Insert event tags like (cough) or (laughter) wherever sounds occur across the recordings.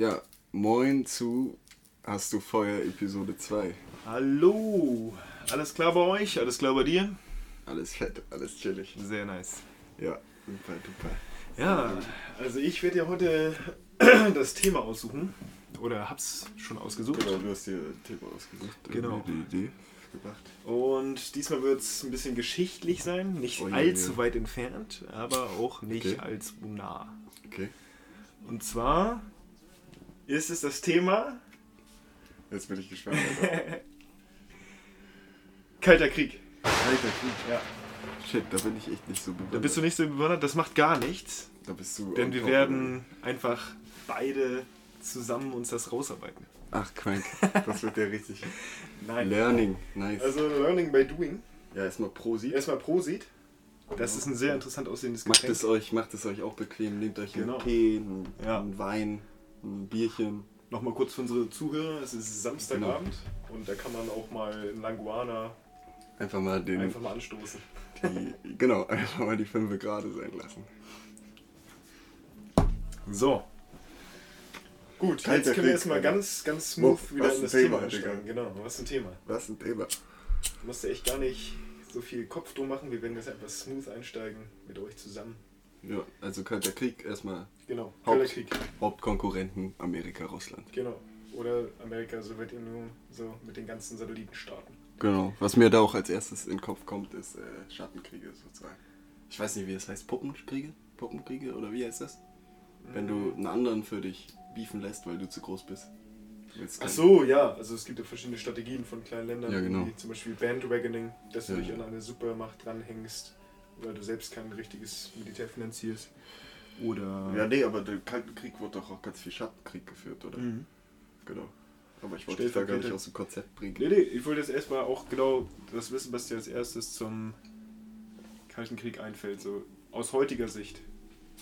Ja, moin zu Hast du Feuer Episode 2. Hallo! Alles klar bei euch? Alles klar bei dir? Alles fett, alles chillig. Sehr nice. Ja, super, super. Ja, also ich werde ja heute (clears throat) das Thema aussuchen. Oder hab's schon ausgesucht. Genau, du hast dir ein Thema ausgesucht. Genau. Die Idee gemacht. Und diesmal wird es ein bisschen geschichtlich sein. Nicht Oh allzu je. weit entfernt, aber auch nicht Okay. allzu nah. Okay, Und zwar ist es das Thema jetzt bin ich gespannt. Alter. (laughs) Kalter Krieg. Alter Krieg. Ja. Shit, da bin ich echt nicht so bewundert. Da bist du nicht so bewundert, das macht gar nichts. Da bist du. Denn wir werden einfach beide zusammen uns das rausarbeiten. Ach, crank. Das wird ja richtig. (laughs) Nein. Learning, nice. Also Learning by Doing. ja, erstmal Prosi. Erstmal Prosit. Das ist ein sehr interessant aussehendes Macht Getränk. es euch, macht es euch auch bequem. Nehmt euch Genau. einen Tee, einen, Ja. Wein, ein Bierchen. Nochmal kurz für unsere Zuhörer. Es ist Samstagabend und da kann man auch mal in Languana Einfach mal den. einfach mal anstoßen. Die, genau, einfach mal die Fünfe gerade sein lassen. So. Gut, Kalter jetzt können wir erstmal Alter. ganz, ganz smooth Was wieder in das Thema, einsteigen. Genau, was ein Thema. Was ein Thema. Du musst echt gar nicht so viel Kopf drum machen. Wir werden jetzt einfach smooth einsteigen mit euch zusammen. Ja, also Kalter Krieg, erstmal Genau, Haupt- Kalter Krieg. Hauptkonkurrenten Amerika, Russland. Genau. Oder Amerika, Sowjetunion, so mit den ganzen Satellitenstaaten. Genau. Was mir da auch als erstes in den Kopf kommt, ist äh, Schattenkriege sozusagen. Ich weiß nicht, wie es heißt. Puppenkriege? Puppenkriege? Oder wie heißt das? Wenn du einen anderen für dich beefen lässt, weil du zu groß bist. Ach so, ja, also es gibt ja verschiedene Strategien von kleinen Ländern, Ja, genau. wie zum Beispiel Bandwagoning, dass du Ja, dich an eine Supermacht dranhängst, weil du selbst kein richtiges Militär finanzierst. Oder. Ja, nee, aber der Kalte Krieg wurde doch auch ganz viel Schattenkrieg geführt, oder? Mhm. Genau. Aber ich wollte dich da gar nicht aus dem Konzept bringen. Nee, nee, ich wollte jetzt erstmal auch genau das wissen, was dir als erstes zum Kalten Krieg einfällt, so aus heutiger Sicht.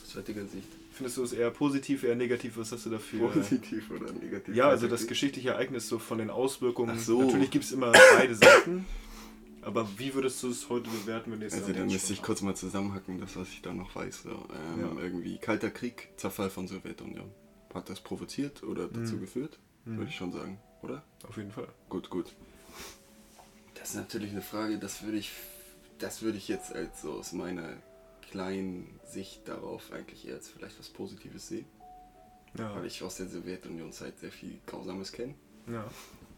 Aus heutiger Sicht. Findest du es eher positiv, eher negativ? Was hast du dafür? Positiv oder negativ? Ja, also das geschichtliche Ereignis so von den Auswirkungen. Ach so. Natürlich gibt es immer beide Seiten. (coughs) Aber wie würdest du es heute bewerten, wenn du jetzt Also damit da jetzt müsste ich kurz mal zusammenhacken, das was ich da noch weiß. So. Ähm, Ja. Irgendwie Kalter Krieg, Zerfall von Sowjetunion. Hat das provoziert oder dazu Mhm. geführt? Mhm. Würde ich schon sagen, oder? Auf jeden Fall. Gut, gut. Das ist natürlich eine Frage, das würde ich, das würde ich jetzt als so aus meiner kleinen Sicht darauf eigentlich eher als vielleicht was Positives sehen, Ja. weil ich aus der Sowjetunion-Zeit sehr viel Grausames kenne. ja.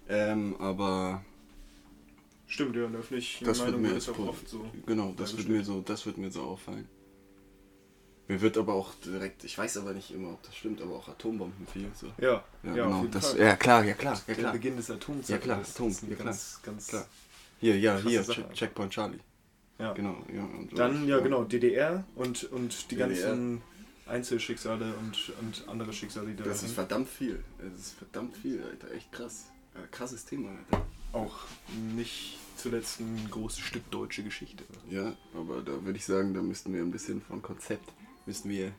Ähm, aber Stimmt, ja, in der öffentlichen Das Meinung mir wird es als auch oft so. Genau, das wird mir so, das wird mir so auffallen. Mir wird aber auch direkt, ich weiß aber nicht immer, ob das stimmt, aber auch Atombomben viel. So. Ja, Ja, ja, genau. Das, Fall. ja klar, ja klar, ja Der klar. Beginn des Atomzeitalters. Ja, klar, das Atom, ist ja, klar. ganz, ganz Klar. Hier, ja, hier, Sache Che- Checkpoint Charlie. Ja. Genau, ja. Und. Dann, ja genau, DDR und, und die DDR. ganzen Einzelschicksale und, und andere Schicksale, die da Das ist verdammt viel. Das ist verdammt viel, Alter. Echt krass. Krasses Thema, Alter. Auch nicht zuletzt ein großes Stück deutsche Geschichte. Ja, aber da würde ich sagen, da müssten wir ein bisschen von Konzept, müssten wir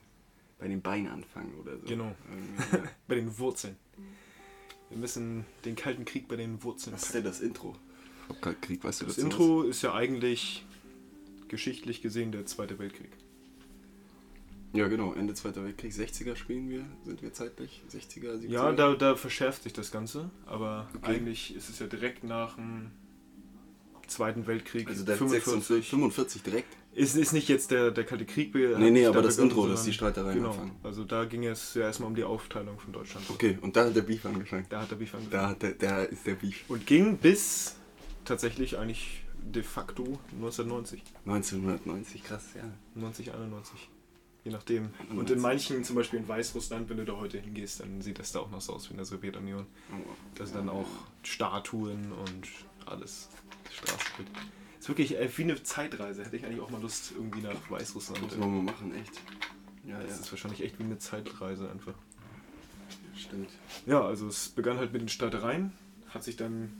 bei den Beinen anfangen oder so. Genau. Ja. (laughs) Bei den Wurzeln. Wir müssen den Kalten Krieg bei den Wurzeln Was ist denn das Intro? Kaltkrieg, weißt du Das was? Intro ist ja eigentlich geschichtlich gesehen der Zweite Weltkrieg. Ja, genau. Ende Zweiter Weltkrieg, 60er spielen wir, sind wir zeitlich? 60er, 70er? Ja, da, da verschärft sich das Ganze, aber Okay. eigentlich ist es ja direkt nach dem Zweiten Weltkrieg Also der 45. 45, 45 direkt? Ist, ist nicht jetzt der, der Kalte Krieg. Nee, nee, aber da das Intro, dass die Streitereien Genau, anfangen. also da ging es ja erstmal um die Aufteilung von Deutschland. Okay, und da hat der Beef angefangen. Da hat der Beef angefangen. Da, hat der, da ist der Beef. Und ging bis tatsächlich eigentlich de facto 1990. 1990, krass, ja. 90, 91. Je nachdem. Und 91. in manchen, zum Beispiel in Weißrussland, wenn du da heute hingehst, dann sieht das da auch noch so aus wie in der Sowjetunion. Da sind dann auch Statuen und alles. Straßenschild. Ist wirklich äh, wie eine Zeitreise. Hätte ich eigentlich auch mal Lust irgendwie nach Weißrussland. Muss man mal machen, echt. Ja, ja, Das ist wahrscheinlich echt wie eine Zeitreise einfach. stimmt. Ja, also es begann halt mit den Streitereien, hat sich dann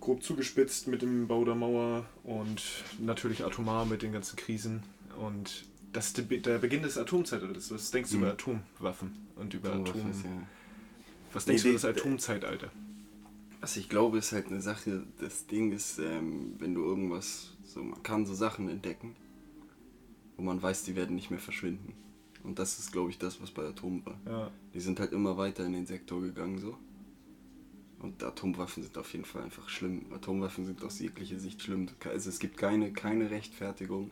grob zugespitzt mit dem Bau der Mauer und natürlich atomar mit den ganzen Krisen. Und das ist der Beginn des Atomzeitalters. Was denkst du Mhm. über Atomwaffen und über was Atom... ist, ja. Was denkst Nee, du über das Atomzeitalter? Was ich glaube, ist halt eine Sache, das Ding ist, ähm, wenn du irgendwas, so man kann so Sachen entdecken, wo man weiß, die werden nicht mehr verschwinden. Und das ist, glaube ich, das, was bei Atomen war. Ja. Die sind halt immer weiter in den Sektor gegangen, so. Und Atomwaffen sind auf jeden Fall einfach schlimm. Atomwaffen sind aus jeglicher Sicht schlimm. Also es gibt keine, keine Rechtfertigung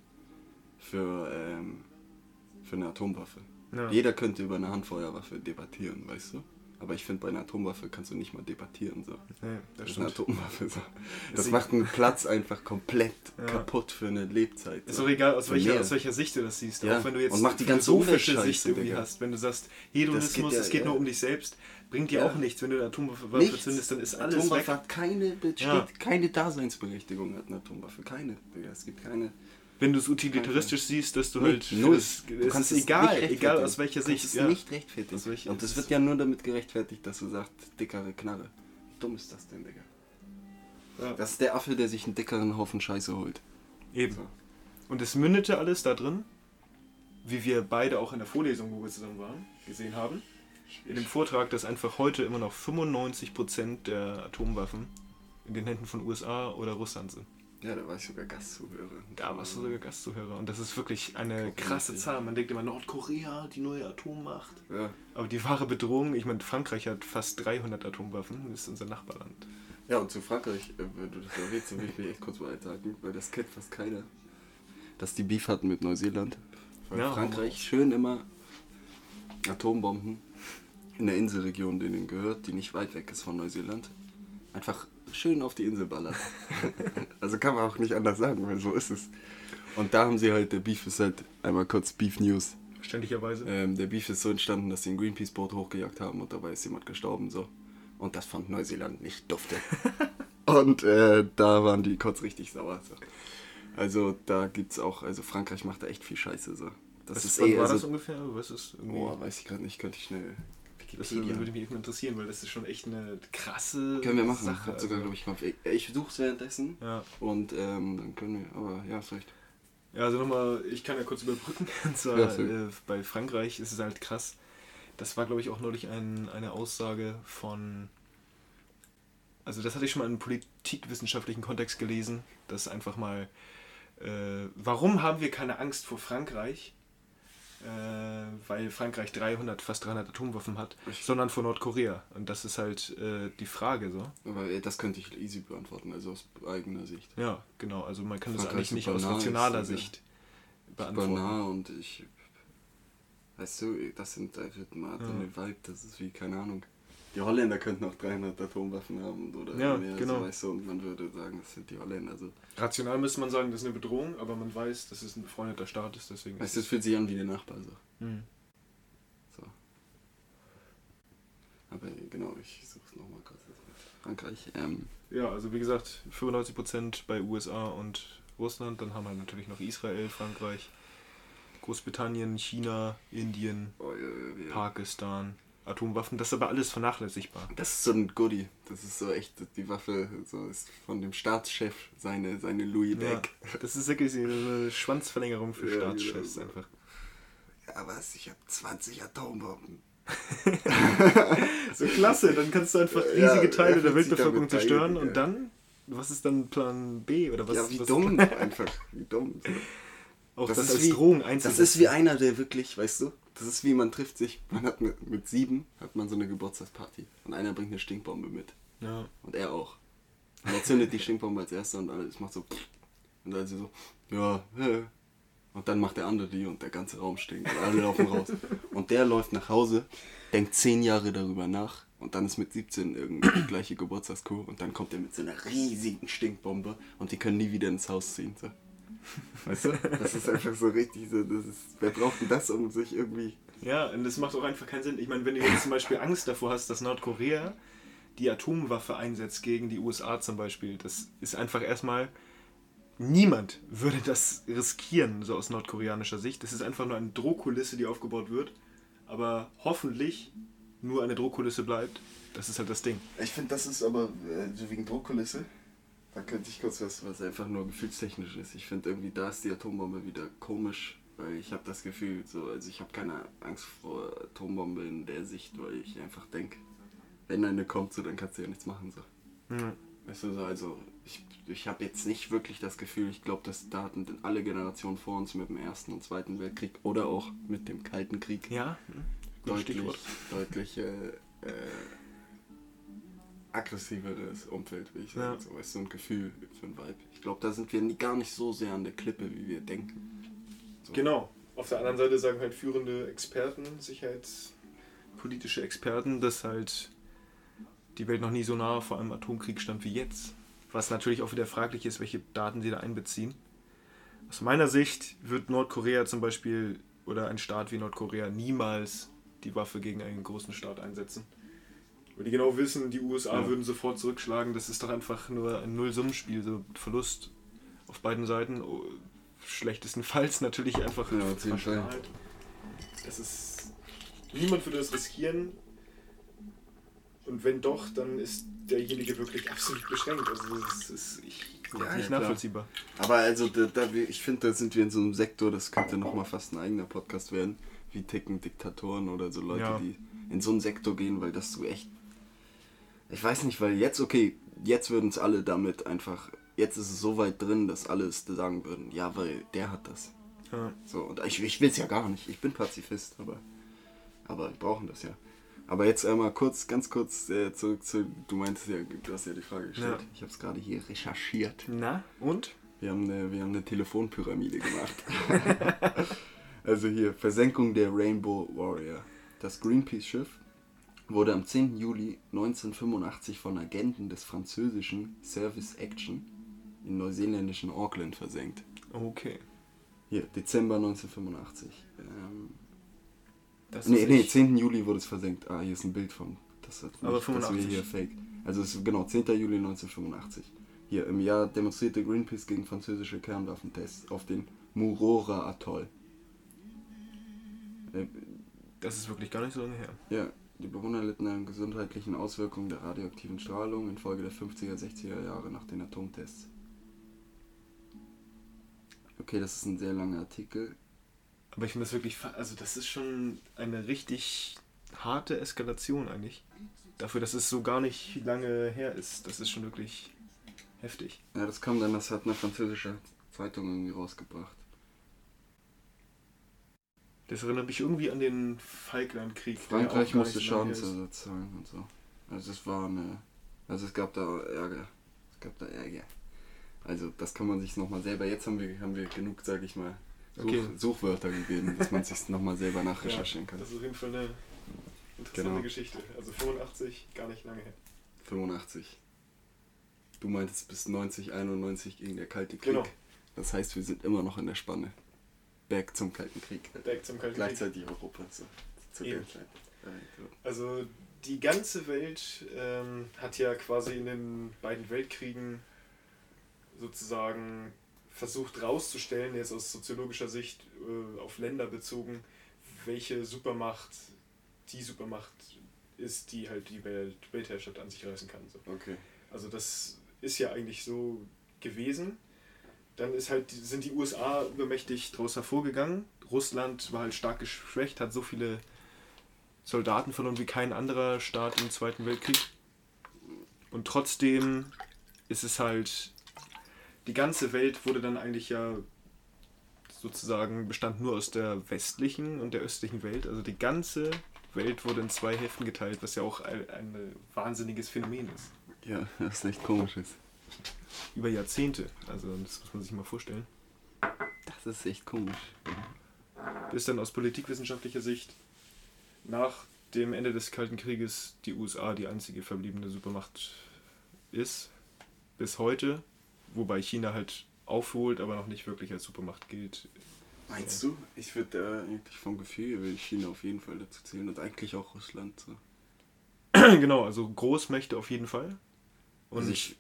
für, ähm, für eine Atomwaffe. Ja. Jeder könnte über eine Handfeuerwaffe debattieren, weißt du? Aber ich finde, bei einer Atomwaffe kannst du nicht mal debattieren. So. Nee, Das, das ist eine. Atomwaffe. So. (laughs) Das Ist macht einen Platz einfach komplett Ja. kaputt für eine Lebzeit. Ist so. auch egal, aus welcher, aus welcher Sicht du das siehst. Ja, Auch wenn du jetzt und mach die ganze philosophische Sicht irgendwie Digga. hast. Wenn du sagst, Hedonismus, ja, es geht nur um dich selbst, bringt dir auch nichts. Wenn du eine Atomwaffe Nichts. zündest, dann ist alles Atomwaffe weg. hat keine, besteht Ja. keine Daseinsberechtigung, hat eine Atomwaffe. Keine. Digga. Es gibt keine. Wenn du es utilitaristisch siehst, dass du halt... Null. Das, Du es kannst ist es egal, egal aus welcher Sicht. es ja. nicht rechtfertigen. Aus welcher- Und das es wird ja nur damit gerechtfertigt, dass du sagst, dickere Knarre. Wie dumm ist das denn, Digga? Ja. Das ist der Affe, der sich einen dickeren Haufen Scheiße holt. Eben. So. Und es mündete alles da drin, wie wir beide auch in der Vorlesung, wo wir zusammen waren, gesehen haben. In dem Vortrag, dass einfach heute immer noch 95% der Atomwaffen in den Händen von USA oder Russland sind. Ja, da war ich sogar Gastzuhörer. Da warst du sogar Gastzuhörer. Und das ist wirklich eine krasse. Zahl. Man denkt immer, Nordkorea, die neue Atommacht. Ja. Aber die wahre Bedrohung, ich meine, Frankreich hat fast 300 Atomwaffen, das ist unser Nachbarland. ja, und zu Frankreich, äh, wenn du das erwähnst, dann will ich mich echt kurz mal einhaken, weil das kennt fast keiner. Dass die Beef hatten mit Neuseeland. Weil Ja, Frankreich schön immer Atombomben in der Inselregion, denen gehört, die nicht weit weg ist von Neuseeland, einfach schön auf die Insel ballert. (laughs) also kann man auch nicht anders sagen, weil so ist es. Und da haben sie halt, der Beef ist halt, einmal kurz Beef News. Verständlicherweise. Ähm, der Beef ist so entstanden, dass sie ein Greenpeace-Boot hochgejagt haben und dabei ist jemand gestorben. so. Und das fand Neuseeland nicht dufte. (laughs) und äh, da waren die kurz richtig sauer. So. Also da gibt's auch, also Frankreich macht da echt viel Scheiße. So. Das Was, ist eh, war das also, ungefähr? Was ist irgendwie... boah, weiß ich gerade nicht, könnte ich schnell. Das Wikipedia. würde mich interessieren, weil das ist schon echt eine krasse Können wir machen. Sache. Hat sogar, glaube ich, Kopf. Ich, ich suche es währenddessen ja. und ähm, dann können wir, aber ja, ist recht. Ja, also nochmal, ich kann ja kurz überbrücken. (laughs) Und zwar, Ja, äh, bei Frankreich ist es halt krass. Das war, glaube ich, auch neulich ein, eine Aussage von. Also, das hatte ich schon mal in einem politikwissenschaftlichen Kontext gelesen, dass einfach mal. Äh, warum haben wir keine Angst vor Frankreich? Äh, weil Frankreich 300, fast 300 Atomwaffen hat, Ich- sondern vor Nordkorea. Und das ist halt äh, die Frage so. Aber äh, das könnte ich easy beantworten, also aus eigener Sicht. Ja, genau. Also, man kann das Frankreich eigentlich nicht aus also Sicht beantworten. nah und ich. Weißt du, das sind einfach mal so eine Vibe, das ist wie, keine Ahnung. Die Holländer könnten auch 300 Atomwaffen haben oder Ja, mehr, genau. so, weißt du, und man würde sagen, das sind die Holländer. Also, Rational müsste man sagen, das ist eine Bedrohung, aber man weiß, dass es ein befreundeter Staat ist, deswegen weißt du, es fühlt sich an wie der Nachbar. So. Mhm. so. Aber genau, ich suche es nochmal kurz. Frankreich. Ähm, Ja, also wie gesagt, 95% bei USA und Russland, dann haben wir natürlich noch Israel, Frankreich, Großbritannien, China, Indien, oh, ja, ja, ja. Pakistan, Atomwaffen, das ist aber alles vernachlässigbar. Das ist so ein Goodie. Das ist so echt, die Waffe so ist von dem Staatschef seine, seine Louis Ja, Deck. das ist wirklich eine Schwanzverlängerung für Ja, Staatschefs genau. einfach. Ja, was? Ich habe 20 Atombomben. So klasse, dann kannst du einfach Ja, riesige Teile er der Weltbevölkerung zerstören und ja. dann, was ist dann Plan B oder was? ja, wie was dumm (laughs) einfach. Wie dumm. So. Auch das, Das ist als wie- Drohung Das einzusetzen. ist wie einer, der wirklich, weißt du, das ist wie man trifft sich, man hat mit, mit sieben, hat man so eine Geburtstagsparty und einer bringt eine Stinkbombe mit Ja. und er auch. Und er zündet die Stinkbombe als erster und alles macht so und dann so, ja, hä. Und dann macht der andere die und der ganze Raum stinkt und alle laufen raus. Und der läuft nach Hause, denkt zehn Jahre darüber nach und dann ist mit 17 irgendwie die gleiche Geburtstagskuh und dann kommt er mit so einer riesigen Stinkbombe und die können nie wieder ins Haus ziehen. So. (laughs) Weißt du? Das ist einfach so richtig so, das ist, wer braucht denn das, um sich irgendwie... Ja, und das macht auch einfach keinen Sinn. Ich meine, wenn du jetzt zum Beispiel Angst davor hast, dass Nordkorea die Atomwaffe einsetzt gegen die USA zum Beispiel, das ist einfach erstmal. Niemand würde das riskieren, so aus nordkoreanischer Sicht. Das ist einfach nur eine Drohkulisse, die aufgebaut wird, aber hoffentlich nur eine Drohkulisse bleibt. Das ist halt das Ding. Ich finde, das ist aber äh, so wegen Druckkulisse. Da könnte ich kurz was, was einfach nur gefühlstechnisch ist. Ich finde irgendwie, da ist die Atombombe wieder komisch, weil ich habe das Gefühl, so, also ich habe keine Angst vor Atombombe in der Sicht, weil ich einfach denke, wenn eine kommt, so, dann kannst du ja nichts machen. So. Weißt du, so, also ich, ich habe jetzt nicht wirklich das Gefühl, ich glaube, dass Daten alle Generationen vor uns mit dem Ersten und Zweiten Weltkrieg oder auch mit dem Kalten Krieg ja, deutlich, deutlich äh, äh, aggressiveres Umfeld, wie ich sagen. Ja. So, weißt, so ein Gefühl für ein Vibe. Ich glaube, da sind wir gar nicht so sehr an der Klippe, wie wir denken. So. Genau. Auf der anderen Seite sagen halt führende Experten, sicherheitspolitische Experten, dass halt die Welt noch nie so nah vor einem Atomkrieg stand wie jetzt. Was natürlich auch wieder fraglich ist, welche Daten sie da einbeziehen. Aus meiner Sicht wird Nordkorea zum Beispiel oder ein Staat wie Nordkorea niemals die Waffe gegen einen großen Staat einsetzen. Weil die genau wissen, die USA ja. würden sofort zurückschlagen. Das ist doch einfach nur ein Nullsummenspiel, so Verlust auf beiden Seiten. Oh, schlechtestenfalls (laughs) natürlich einfach ja, Fall. Das ist. Niemand würde das riskieren. Und wenn doch, dann ist derjenige wirklich absolut beschränkt. Also das ist ich, ja, nicht ja, nachvollziehbar. Aber also da, da ich finde, da sind wir in so einem Sektor, das könnte nochmal fast ein eigener Podcast werden. Wie ticken Diktatoren oder so Leute, ja. die in so einen Sektor gehen, weil das so echt. Ich weiß nicht, weil jetzt, okay, jetzt würden es alle damit einfach. Jetzt ist es so weit drin, dass alle es sagen würden, ja, weil der hat das. Ja. So, und ich, ich will es ja gar nicht. Ich bin Pazifist, aber, aber wir brauchen das ja. Aber jetzt einmal kurz, ganz kurz äh, zurück zu, du meintest ja, du hast ja die Frage gestellt. Ja. Ich habe es gerade hier recherchiert. Na, und? Wir haben eine, wir haben eine Telefonpyramide gemacht. (laughs) also hier, Versenkung der Rainbow Warrior. Das Greenpeace-Schiff wurde am 10. Juli 1985 von Agenten des französischen Service Action in neuseeländischen Auckland versenkt. Okay. Hier, Dezember 1985. Ähm, das nee, nee, 10. Juli wurde es versenkt. Ah, hier ist ein Bild von. Das hat Aber 85. Das hier fake. Also es ist genau 10. Juli 1985. Hier im Jahr demonstrierte Greenpeace gegen französische Kernwaffentests auf den Murora Atoll. Äh, das ist wirklich gar nicht so lange her. Ja, die Bewohner litten an gesundheitlichen Auswirkungen der radioaktiven Strahlung infolge der 50er, 60er Jahre nach den Atomtests. Okay, das ist ein sehr langer Artikel. Aber ich finde das wirklich, also das ist schon eine richtig harte Eskalation eigentlich. Dafür, dass es so gar nicht lange her ist. Das ist schon wirklich heftig. Ja, das kam dann, das hat eine französische Zeitung irgendwie rausgebracht. Das erinnert mich irgendwie an den Falklandkrieg. Frankreich musste Schadensersatz zahlen und so. Also es war eine. Also es gab da Ärger. Es gab da Ärger. Also das kann man sich nochmal selber. Jetzt haben wir, haben wir genug, sag ich mal, Such, okay. Suchwörter gegeben, dass man sich nochmal selber (laughs) nachrecherchieren kann. das ist auf jeden Fall eine interessante genau. Geschichte. Also 85, gar nicht lange her. 85. Du meintest bis 90, 91 gegen der Kalte Krieg. Genau. Das heißt, wir sind immer noch in der Spanne. Back zum Kalten Krieg. Back zum Kalten Gleichzeitig Krieg. Europa. Zu der Zeit. Also die ganze Welt ähm, hat ja quasi in den beiden Weltkriegen sozusagen versucht rauszustellen, jetzt aus soziologischer Sicht äh, auf Länder bezogen, welche Supermacht die Supermacht ist, die halt die Welt, Weltherrschaft an sich reißen kann. So. Okay. Also das ist ja eigentlich so gewesen. Dann ist halt, sind die USA übermächtig daraus hervorgegangen. Russland war halt stark geschwächt, hat so viele Soldaten verloren wie kein anderer Staat im Zweiten Weltkrieg. Und trotzdem ist es halt die ganze Welt wurde dann eigentlich ja sozusagen bestand nur aus der westlichen und der östlichen Welt. Also die ganze Welt wurde in zwei Hälften geteilt, was ja auch ein, ein wahnsinniges Phänomen ist. Ja, (laughs) das ist echt komisch ist. Über Jahrzehnte, also das muss man sich mal vorstellen. Das ist echt komisch. Bis dann aus politikwissenschaftlicher Sicht nach dem Ende des Kalten Krieges die USA die einzige verbliebene Supermacht ist. Bis heute wobei China halt aufholt, aber noch nicht wirklich als Supermacht gilt. Meinst du? Ich würde äh, eigentlich vom Gefühl will China auf jeden Fall dazu zählen und eigentlich auch Russland. So. (clears throat) genau, also Großmächte auf jeden Fall. Und also ich,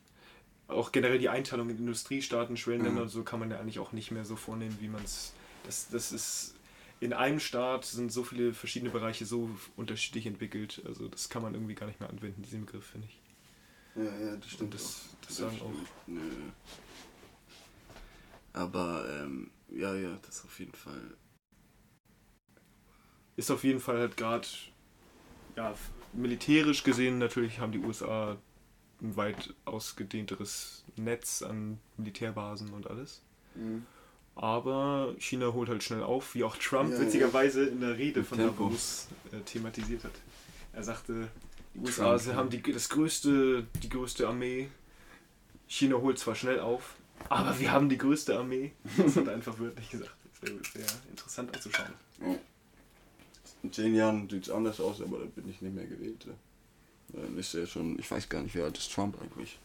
auch generell die Einteilung in Industriestaaten, Schwellenländer und so kann man ja eigentlich auch nicht mehr so vornehmen, wie man es. Das, das ist. In einem Staat sind so viele verschiedene Bereiche so unterschiedlich entwickelt. Also das kann man irgendwie gar nicht mehr anwenden, diesen Begriff, finde ich. Ja, ja, das stimmt. Das, auch. das sagen auch. Nö. Aber ähm, ja, ja, das auf jeden Fall. Ist auf jeden Fall halt gerade, ja, militärisch gesehen natürlich haben die USA ein weit ausgedehnteres Netz an Militärbasen und alles. Mhm. Aber China holt halt schnell auf, wie auch Trump Ja, witzigerweise in der Rede Mit von Tempo. Davos äh, thematisiert hat. Er sagte, die Trump, USA sie ja. haben die, das größte, die größte Armee. China holt zwar schnell auf, aber wir haben die größte Armee. Das hat er einfach wörtlich gesagt. Das wäre sehr interessant anzuschauen. In zehn Jahren sieht es anders aus, aber da bin ich nicht mehr gewählt. Ja. Dann ist er schon, ich weiß gar nicht, wie alt ist Trump eigentlich.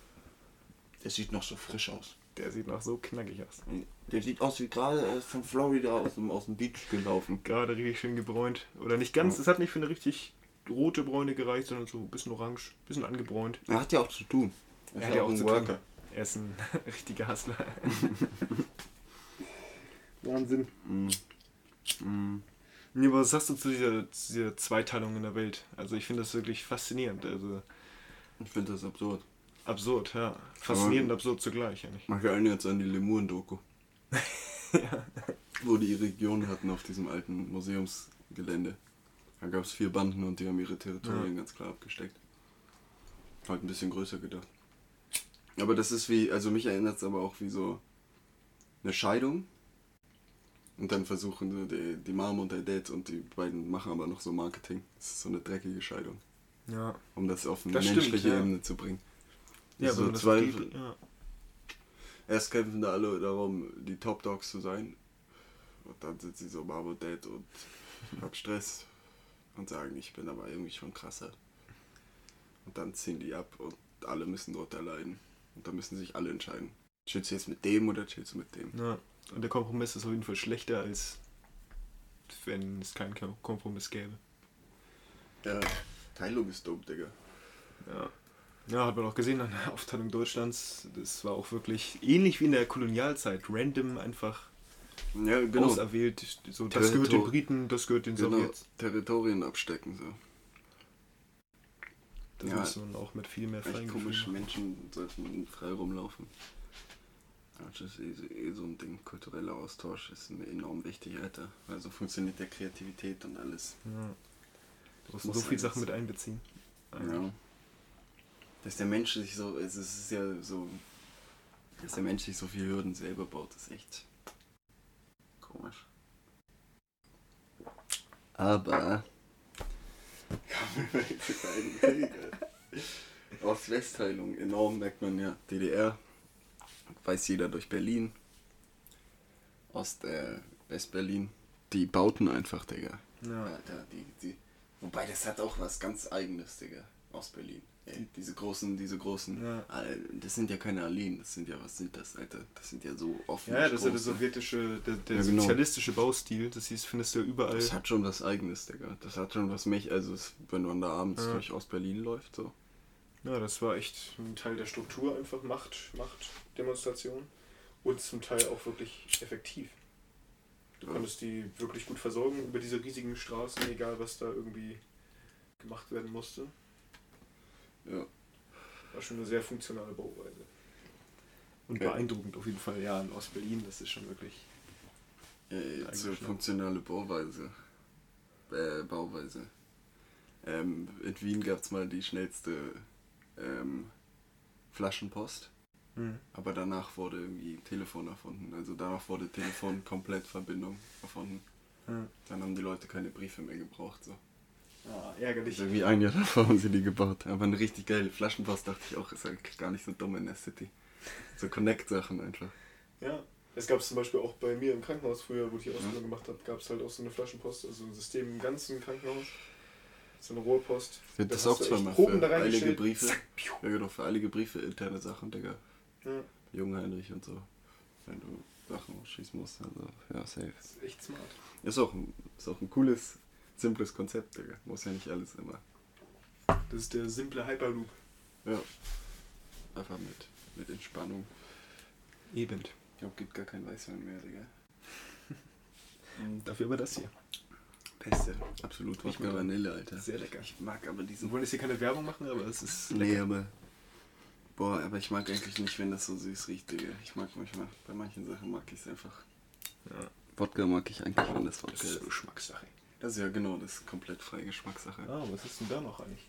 Der sieht noch so frisch aus. Der sieht noch so knackig aus. Der sieht aus wie gerade erst von Florida aus dem, aus dem Beach gelaufen. Gerade richtig schön gebräunt. Oder nicht ganz, Ja. es hat nicht für eine richtig rote Bräune gereicht, sondern so ein bisschen orange, ein bisschen angebräunt. Er hat ja auch zu tun. Er hat ja auch zu tun. Er ist ein (laughs) richtiger Hustler. (laughs) Wahnsinn. Mm. Mm. Nee, aber was sagst du zu dieser, zu dieser Zweiteilung in der Welt? Also ich finde das wirklich faszinierend. Also Ich finde das absurd. absurd, ja. Faszinierend, absurd zugleich eigentlich. Mach ja einen jetzt an die Lemuren-Doku. (laughs) Wo die ihre Region hatten auf diesem alten Museumsgelände. Da gab es vier Banden und die haben ihre Territorien Ja. ganz klar abgesteckt. Halt ein bisschen größer gedacht. Aber das ist wie, also mich erinnert es aber auch wie so eine Scheidung. Und dann versuchen so die, die Mom und der Dad und die beiden machen aber noch so Marketing. Das ist so eine dreckige Scheidung. Ja. Um das auf eine Das stimmt, menschliche ja. Ebene zu bringen. Ja, so man das zwei, geht, ja. Erst kämpfen da alle darum, die Top Dogs zu sein. Und dann sind sie so Mom und Dad und hab Stress. Und sagen, ich bin aber irgendwie schon krasser. Und dann ziehen die ab und alle müssen drunter leiden. Und dann müssen sich alle entscheiden. Chillst du jetzt mit dem oder chillst du mit dem? ja. Und der Kompromiss ist auf jeden Fall schlechter, als wenn es keinen Kom- Kompromiss gäbe. Ja, Teilung ist dumm, Digga. Ja. Ja, hat man auch gesehen an der Aufteilung Deutschlands. Das war auch wirklich ähnlich wie in der Kolonialzeit. Random einfach Ja, genau. auserwählt. So, das gehört den Briten, das gehört den genau. Sowjets. Territorien abstecken, so. Das Ja. muss man auch mit viel mehr Echt freien komisch, Gefühlen machen. Menschen sollten frei rumlaufen. Ja, Das ist eh, so- eh so ein Ding. Kultureller Austausch ist mir enorm wichtig, Alter. Weil so funktioniert der Kreativität und alles. Ja. Du musst Muss so viele. Sachen mit einbeziehen. Ja. Dass der Mensch sich so, es ist ja so, dass der Mensch sich so viele Hürden selber baut, ist echt komisch. Aber. Ost-West-Teilung, (laughs) enorm merkt man ja. DDR, weiß jeder durch Berlin. Ost, äh, West-Berlin. Die bauten einfach, Digga. Ja. Alter, die, die, wobei das hat auch was ganz eigenes, Digga. Ostberlin. Ey, diese großen, diese großen. Ja. Alter, das sind ja keine Alleen, das sind ja, was sind das, Alter? Das sind ja so offen. Ja, das ist ja der sowjetische, der, der Ja, genau. sozialistische Baustil. Das hieß, findest du ja überall. Das hat schon was eigenes, Digga. Das hat schon was mich, also es, wenn man da abends Ja. durch Ostberlin läuft, so. Ja, das war echt ein Teil der Struktur, einfach Macht, Machtdemonstration. Und zum Teil auch wirklich effektiv. Du Ja. konntest die wirklich gut versorgen über diese riesigen Straßen, egal was da irgendwie gemacht werden musste. Ja. War schon eine sehr funktionale Bauweise. Und Ja. beeindruckend auf jeden Fall, ja, in Ostberlin, das ist schon wirklich. Ja, jetzt so funktionale Bauweise. Äh, Bauweise. Ähm, in Wien gab es mal die schnellste ähm, Flaschenpost. Mhm. Aber danach wurde irgendwie Telefon erfunden. Also danach wurde Telefon komplett Verbindung erfunden. Ja. Dann haben die Leute keine Briefe mehr gebraucht. So. Ah, ärgerlich. Also irgendwie ein Jahr davor haben sie die gebaut. Aber eine richtig geile Flaschenpost dachte ich auch, ist eigentlich gar nicht so dumm in der City. So Connect-Sachen einfach. Ja, es gab es zum Beispiel auch bei mir im Krankenhaus früher, wo ich die Ausbildung gemacht habe, gab es halt auch so eine Flaschenpost, also ein System im ganzen Krankenhaus. So eine Rohrpost. Das Da ist hast auch zweimal Proben da für eilige. Briefe. Zack. Ja genau, für eilige Briefe, interne Sachen, Digga. Ja, Jungheinrich und so. Wenn du Sachen ausschießen musst. Also, ja, safe. das ist echt smart. Ist auch ein, ist auch ein cooles, simples Konzept, Digga. Muss ja nicht alles immer. Das ist der simple Hyperloop. Ja. Einfach mit, mit Entspannung. Eben. Ich glaube, gibt gar kein Weißwein mehr, Digga. (laughs) Dafür aber das hier. Beste. Absolut. Ich Wodka Vanille, Alter. Sehr lecker. Ich mag aber Wir diesen. wollen jetzt hier keine Werbung machen, aber es ist. Nee, aber. Boah, aber ich mag eigentlich nicht, wenn das so süß riecht, Digga. Ich mag manchmal, bei manchen Sachen mag ich es einfach. Ja, Wodka mag ich eigentlich, wenn das das Wodka ist ist. Geschmackssache. Das ist ja genau, das ist komplett freie Geschmackssache. Ah, was ist denn da noch eigentlich?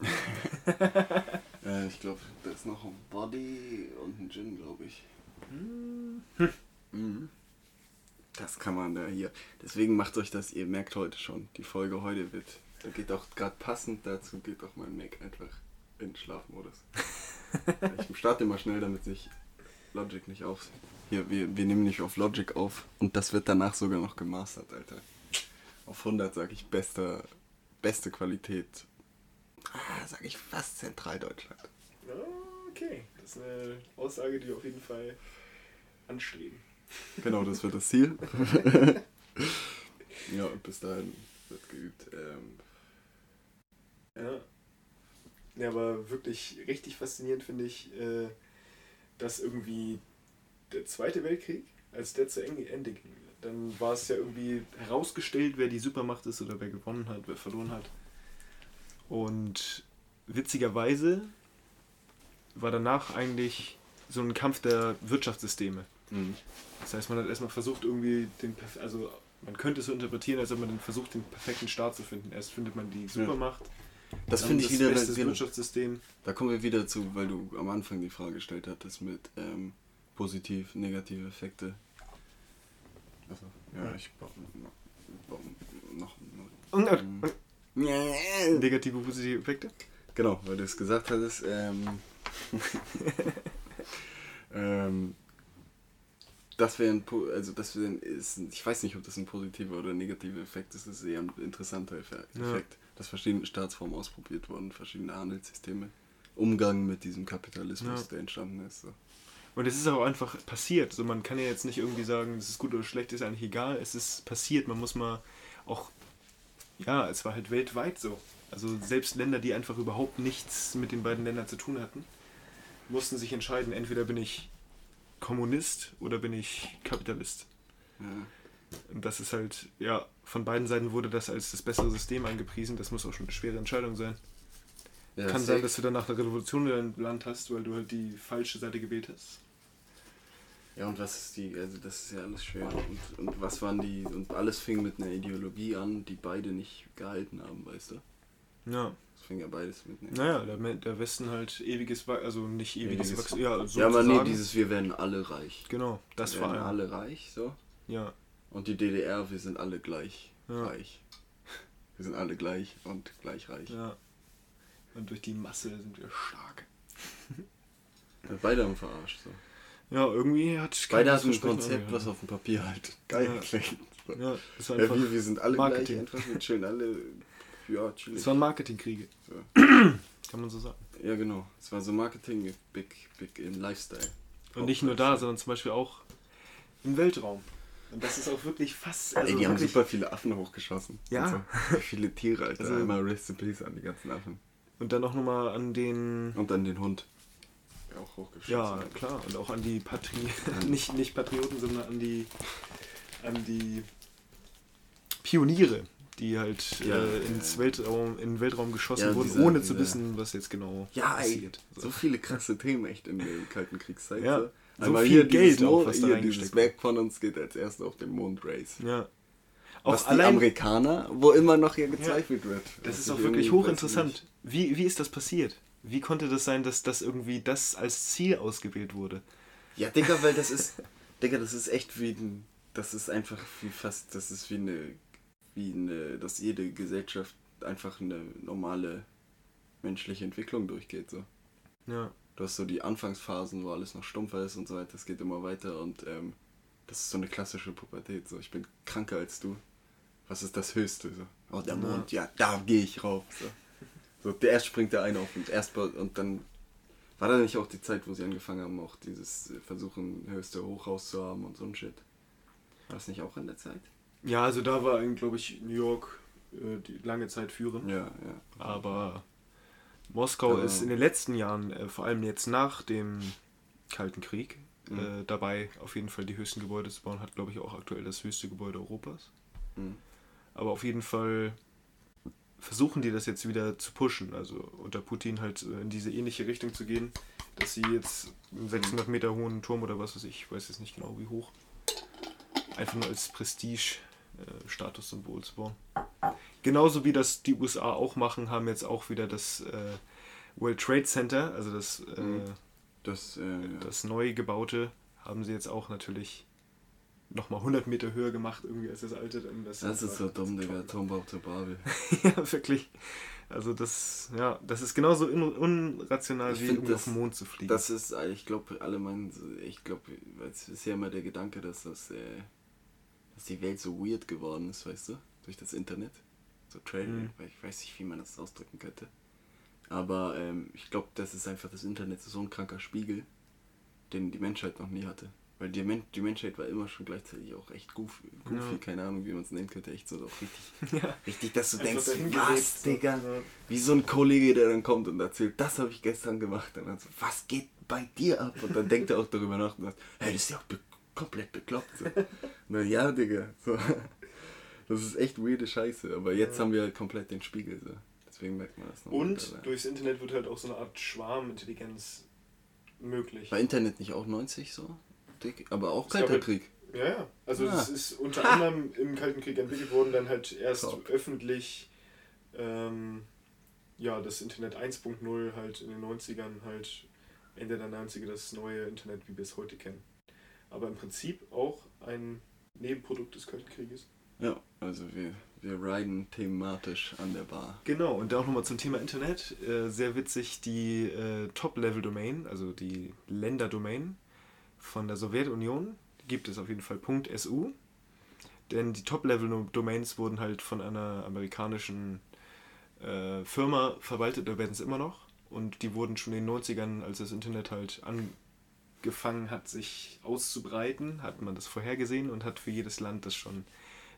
(laughs) äh, ich glaube, da ist noch ein Body und ein Gin, glaube ich. Hm. Mhm. Das kann man da hier. Deswegen macht euch das, ihr merkt heute schon, die Folge heute wird. Da geht auch gerade passend dazu, geht auch mein Mac einfach in Schlafmodus. (laughs) ich starte immer schnell, damit sich Logic nicht auf. Hier, wir, wir nehmen nicht auf Logic auf und das wird danach sogar noch gemastert, Alter. Auf 100 sage ich beste, beste Qualität. Ah, sage ich fast Zentraldeutschland. Okay, das ist eine Aussage, die wir auf jeden Fall anstreben. Genau, das wird das Ziel. (laughs) ja, und bis dahin wird geübt. Ähm, Ja. Ja, aber wirklich richtig faszinierend finde ich, äh, dass irgendwie der Zweite Weltkrieg, als der zu Ende Ende ging, dann war es ja irgendwie herausgestellt, wer die Supermacht ist oder wer gewonnen hat, wer verloren hat. Und witzigerweise war danach eigentlich so ein Kampf der Wirtschaftssysteme. mhm. Das heißt, man hat erstmal versucht, irgendwie den, also man könnte es so interpretieren, als ob man den versucht, den perfekten Staat zu finden. Erst findet man die Supermacht, Das dann finde ich wieder, beste wieder Wirtschaftssystem. Da kommen wir wieder zu, weil du am Anfang die Frage gestellt hattest mit ähm, positiv, negative Effekte. Also, ja, Ja. ich baue noch. noch, Und, noch äh, äh, Negative, positive Effekte? genau, weil du es gesagt hattest. Ähm, (laughs) ähm, das wäre ein, also das wäre ein- ist, ich weiß nicht, ob das ein positiver oder negativer Effekt ist, das ist eher ein interessanter Effe- Ja. Effekt, dass verschiedene Staatsformen ausprobiert wurden, verschiedene Handelssysteme, Umgang mit diesem Kapitalismus, Ja. der entstanden ist. So. Und es ist auch einfach passiert. So, man kann ja jetzt nicht irgendwie sagen, es ist gut oder schlecht, ist eigentlich egal. Es ist passiert. Man muss mal auch, ja, es war halt weltweit so. Also selbst Länder, die einfach überhaupt nichts mit den beiden Ländern zu tun hatten, mussten sich entscheiden, entweder bin ich Kommunist oder bin ich Kapitalist. Ja. Und das ist halt, ja, von beiden Seiten wurde das als das bessere System angepriesen. Das muss auch schon eine schwere Entscheidung sein. Ja, Kann sein, dass du danach eine Revolution in deinem Land hast, weil du halt die falsche Seite gewählt hast. Ja, und was ist die, also das ist ja alles schwer. Und, und was waren die, und alles fing mit einer Ideologie an, die beide nicht gehalten haben, weißt du? Ja. Fing ja beides mit einer Naja, der, der Westen halt ewiges Wachstum, also nicht ewiges, Ewiges- Wachstum, ja, so ja, aber nee, dieses Wir werden alle reich. Genau, das wir war werden ja. alle reich, so. Ja, Und die DDR, wir sind alle gleich Ja. reich. Wir sind alle gleich und gleich reich. ja. Und durch die Masse sind wir stark. Ja, Beide haben verarscht, so. Ja, irgendwie hat Beide hatten ein Konzept, was angehalten. auf dem Papier halt geil Ja. klingt. Ja, es war Ja, einfach. wir, wir sind alle Marketing. gleich, einfach, wir chillen alle. Ja, chillig. es waren Marketingkriege. (clears throat) So. Kann man so sagen. Ja, genau. Es war so Marketing Big, Big im Lifestyle. Und nicht nur da, sondern zum Beispiel auch im Weltraum. Und das ist auch wirklich fast. Ey, Also die haben super viele Affen hochgeschossen. Ja. So. Viele Tiere, Alter. Also- Einmal Rest in Peace an die ganzen Affen. Und dann auch nochmal an den. Und dann den Hund. Der auch hochgeschossen. Ja, hat. klar. Und auch an die Patri (laughs) nicht, nicht Patrioten, sondern an die an die Pioniere, die halt Ja, äh, ja, ins ja. Weltraum, in den Weltraum geschossen Ja, wurden, diese- ohne zu diese- wissen, was jetzt genau Ja, ey, passiert. so viele krasse Themen echt in der Kalten Kriegszeit. Ja, so. so Einmal viel hier Geld auch, was hier dieses. Werk von uns geht als erster auf den Mondrace. Ja. Auch Was die allein, Amerikaner, wo immer noch hier gezweifelt wird. das ist auch wirklich hochinteressant. Wie, wie ist das passiert? Wie konnte das sein, dass das irgendwie das als Ziel ausgewählt wurde? Ja, Digga, weil das ist, (laughs) Digga, das ist echt wie ein, das ist einfach wie fast, das ist wie eine, wie eine, dass jede Gesellschaft einfach eine normale menschliche Entwicklung durchgeht, so. Ja. Du hast so die Anfangsphasen, wo alles noch stumpfer ist und so weiter, das geht immer weiter und ähm, das ist so eine klassische Pubertät. So, ich bin kranker als du. Was ist das Höchste? So, oh, der Ja. Mond, ja, da gehe ich rauf. So. so, der erst springt der eine auf und erst und dann war da nicht auch die Zeit, wo sie angefangen haben, auch dieses äh, Versuchen, höchste Hochhaus zu haben und so ein Shit. War das nicht auch in der Zeit? Ja, also da war, glaube ich, New York äh, die lange Zeit führend. Ja, ja. Aber Moskau Aber- ist in den letzten Jahren, äh, vor allem jetzt nach dem Kalten Krieg, Mhm. äh, dabei auf jeden Fall die höchsten Gebäude zu bauen. Hat, glaube ich, auch aktuell das höchste Gebäude Europas. Mhm. Aber auf jeden Fall versuchen die das jetzt wieder zu pushen. Also unter Putin halt äh, in diese ähnliche Richtung zu gehen, dass sie jetzt einen 600 Meter hohen Turm oder was weiß ich, weiß jetzt nicht genau wie hoch, einfach nur als Prestige-Statussymbol zu bauen. Genauso wie das die USA auch machen, haben jetzt auch wieder das äh, World Trade Center, also das, äh, Mhm. Das, äh, das neu gebaute, haben sie jetzt auch natürlich nochmal 100 Meter höher gemacht, irgendwie als das alte. Dann das das ist so dumm, Digga. Turmbau zu Babel. (laughs) ja, wirklich. Also das, ja, das ist genauso un unrational Ich wie irgendwie das- auf den Mond zu fliegen. Das ist, äh, ich glaube, alle meinen, ich glaube, es ist ja immer der Gedanke, dass das, äh, dass die Welt so weird geworden ist, weißt du, durch das Internet. So Trailer, Mhm. weil ich weiß nicht, wie man das ausdrücken könnte. Aber ähm, ich glaube, das ist einfach, das Internet so ein kranker Spiegel, den die Menschheit noch nie hatte. Weil die, Men die Menschheit war immer schon gleichzeitig auch echt goofy, goofy Ja. keine Ahnung, wie man es nennen könnte, echt so auch richtig, (laughs) ja. richtig, dass du denkst, was, so. Digga? Ja. Wie so ein Kollege, der dann kommt und erzählt, das habe ich gestern gemacht. Und dann so, was geht bei dir ab? Und dann denkt er auch darüber nach und sagt, hey, das ist ja auch komplett bekloppt. So. Na ja, Digga. So. Das ist echt weirde Scheiße. Aber jetzt Ja. haben wir halt komplett den Spiegel. So. Deswegen merkt man das noch. Und durchs Internet wird halt auch so eine Art Schwarmintelligenz möglich. War Internet nicht auch 90 so? Dick? Aber auch Es Kalter halt- Krieg. Ja, ja. Also Ah. das ist unter anderem im Kalten Krieg entwickelt worden, dann halt erst Top. öffentlich ähm, ja, das Internet 1.0 halt in den 90ern halt Ende der 90er das neue Internet, wie wir es heute kennen. Aber im Prinzip auch ein Nebenprodukt des Kalten Krieges. Ja, also wir, wir riden thematisch an der Bar. Genau, und auch nochmal zum Thema Internet. Äh, sehr witzig, die äh, Top-Level-Domain, also die Länderdomain von der Sowjetunion, gibt es auf jeden Fall .su. Denn die Top-Level-Domains wurden halt von einer amerikanischen äh, Firma verwaltet, da werden sie immer noch. Und die wurden schon in den 90ern, als das Internet halt angefangen hat, sich auszubreiten, hat man das vorhergesehen und hat für jedes Land das schon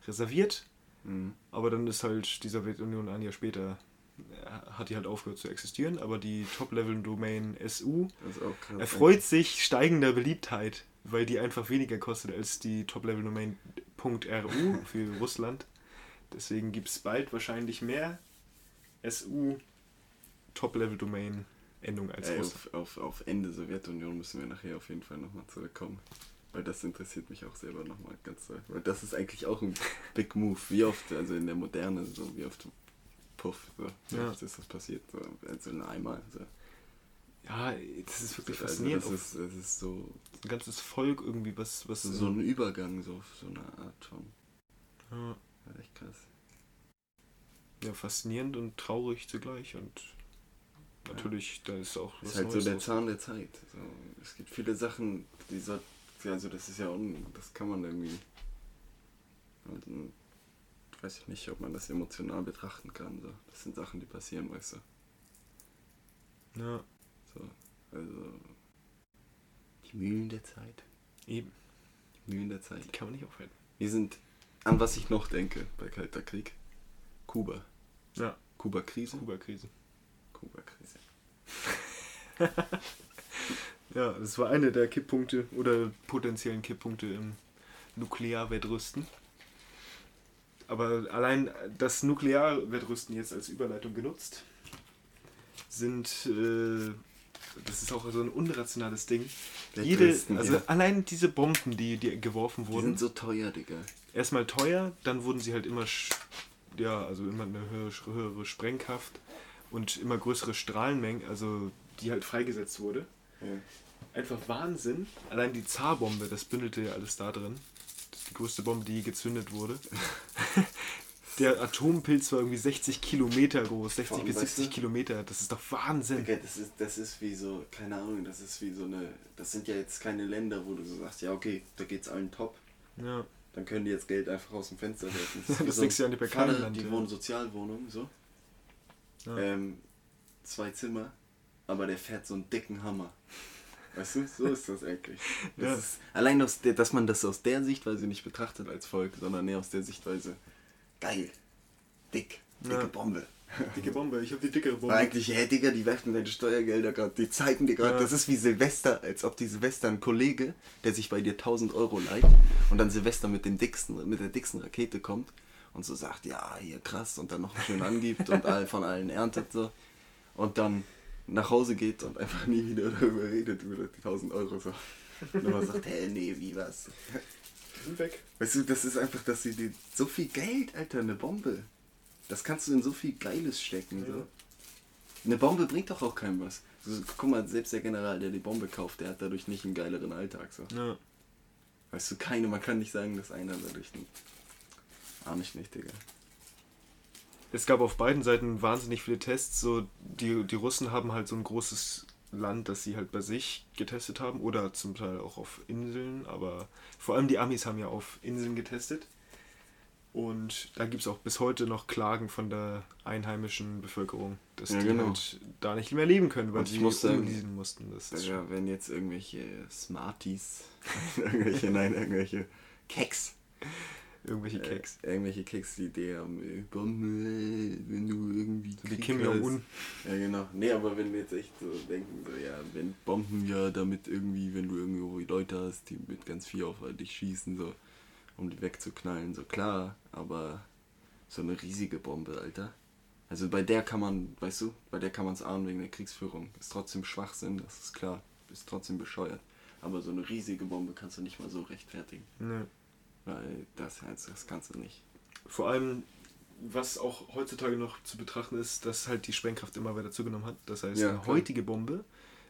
reserviert. Mhm. Aber dann ist halt die Sowjetunion ein Jahr später, äh, hat die halt aufgehört zu existieren. Aber die Top-Level-Domain SU erfreut sich steigender Beliebtheit, weil die einfach weniger kostet als die Top-Level-Domain .ru für (laughs) Russland. Deswegen gibt es bald wahrscheinlich mehr SU Top-Level-Domain Endung als Ey, Russland. auf, auf, auf Ende Sowjetunion müssen wir nachher auf jeden Fall nochmal zurückkommen. Weil das interessiert mich auch selber nochmal ganz doll. Weil das ist eigentlich auch ein Big Move. Wie oft, also in der Moderne, so wie oft Puff, so. Wie Ja. oft ist das passiert? So, also einmal. So. Ja, das ist wirklich Also faszinierend. das, ist, das ist so, ein ganzes Volk irgendwie, was. was so ein Übergang, so, so eine Art von. ja, Ja, echt krass. ja, faszinierend und traurig zugleich. Und natürlich, da ist auch Das ist halt so Neues der los. Zahn der Zeit. So, es gibt viele Sachen, die so, also das ist ja un, das kann man irgendwie, ähm, weiß ich nicht, ob man das emotional betrachten kann. So. Das sind Sachen, die passieren, weißt du. Ja, So, also die Mühlen der Zeit. eben. Die Mühlen der Zeit. Die kann man nicht aufhalten. Wir sind, an was ich noch denke bei Kalter Krieg, Kuba. Ja, Kuba-Krise? Kuba-Krise. Kuba-Krise. (laughs) Ja, das war einer der Kipppunkte oder potenziellen Kipppunkte im Nuklearwettrüsten. Aber allein das Nuklearwettrüsten jetzt als Überleitung genutzt, sind, äh, das ist auch so ein unrationales Ding. Jede, Wettrüsten, also ja. allein diese Bomben, die, die geworfen Die wurden, sind so teuer, Digga. erstmal teuer, dann wurden sie halt immer, ja, also immer eine höhere, höhere Sprengkraft und immer größere Strahlenmengen, also die halt freigesetzt wurde. Ja. Einfach Wahnsinn. Allein die Zarbombe, das bündelte ja alles da drin. Das die größte Bombe, die je gezündet wurde. (laughs) Der Atompilz war irgendwie 60 Kilometer groß, 60 Vor allem, bis weißt 70 du- Kilometer. Das ist doch Wahnsinn. Digga, das ist, das ist wie so, keine Ahnung, das ist wie so eine, das sind ja jetzt keine Länder, wo du so sagst, ja okay, da geht's allen top, Ja, dann können die jetzt Geld einfach aus dem Fenster werfen. (laughs) Das ist wie denkst du ja nicht bei keinem Land, Die ja. wohnen Sozialwohnung, so, ja. ähm, zwei Zimmer, aber der fährt so einen dicken Hammer. Weißt du, so ist das eigentlich. Das Ja. ist, allein, aus der, dass man das aus der Sichtweise nicht betrachtet als Volk, sondern eher aus der Sichtweise, geil, dick, dicke Ja. Bombe. Dicke Bombe, ich habe die dickere Bombe. War eigentlich, hey Digga, die werfen deine Steuergelder gerade, die zeigen dir gerade, Ja. das ist wie Silvester, als ob die Silvester ein Kollege, der sich bei dir 1000 Euro leiht und dann Silvester mit dem dicksten, mit der dicksten Rakete kommt und so sagt, ja, hier krass und dann noch schön angibt und all, von allen erntet so und dann nach Hause geht und einfach nie wieder darüber redet, über die 1000 Euro so. Und immer sagt, hä, nee, wie was? Weg. Weißt du, das ist einfach, dass sie die, so viel Geld, Alter, eine Bombe. Das kannst du in so viel Geiles stecken. So. Eine Bombe bringt doch auch keinem was. So, guck mal, selbst der General, der die Bombe kauft, der hat dadurch nicht einen geileren Alltag. So. Ja. Weißt du, keine, man kann nicht sagen, dass einer dadurch nicht. Ah, nicht, nicht, Digga. Es gab auf beiden Seiten wahnsinnig viele Tests. So, die, die Russen haben halt so ein großes Land, das sie halt bei sich getestet haben oder zum Teil auch auf Inseln, aber vor allem die Amis haben ja auf Inseln getestet. Und da gibt es auch bis heute noch Klagen von der einheimischen Bevölkerung, dass Ja, die genau. halt da nicht mehr leben können, weil sie muss sagen, umlesen mussten. Das ist Ja, wenn jetzt irgendwelche Smarties, (laughs) irgendwelche, nein, irgendwelche Keks, irgendwelche äh, Keks. irgendwelche Keks, die haben, äh, Bombe, äh, wenn du irgendwie. Wie Krieg Kim. Jong-un. Ja, genau. Nee, aber wenn wir jetzt echt so denken, so, ja, wenn Bomben ja damit irgendwie, wenn du irgendwo Leute hast, die mit ganz viel auf dich schießen, so, um die wegzuknallen, so klar, aber so eine riesige Bombe, Alter. Also bei der kann man, weißt du, bei der kann man es ahnen wegen der Kriegsführung. Ist trotzdem Schwachsinn, das ist klar. Ist trotzdem bescheuert. Aber so eine riesige Bombe kannst du nicht mal so rechtfertigen. Ne. Weil das, das kannst du nicht. Vor allem, was auch heutzutage noch zu betrachten ist, dass halt die Sprengkraft immer weiter zugenommen hat. Das heißt, Ja, eine klar. heutige Bombe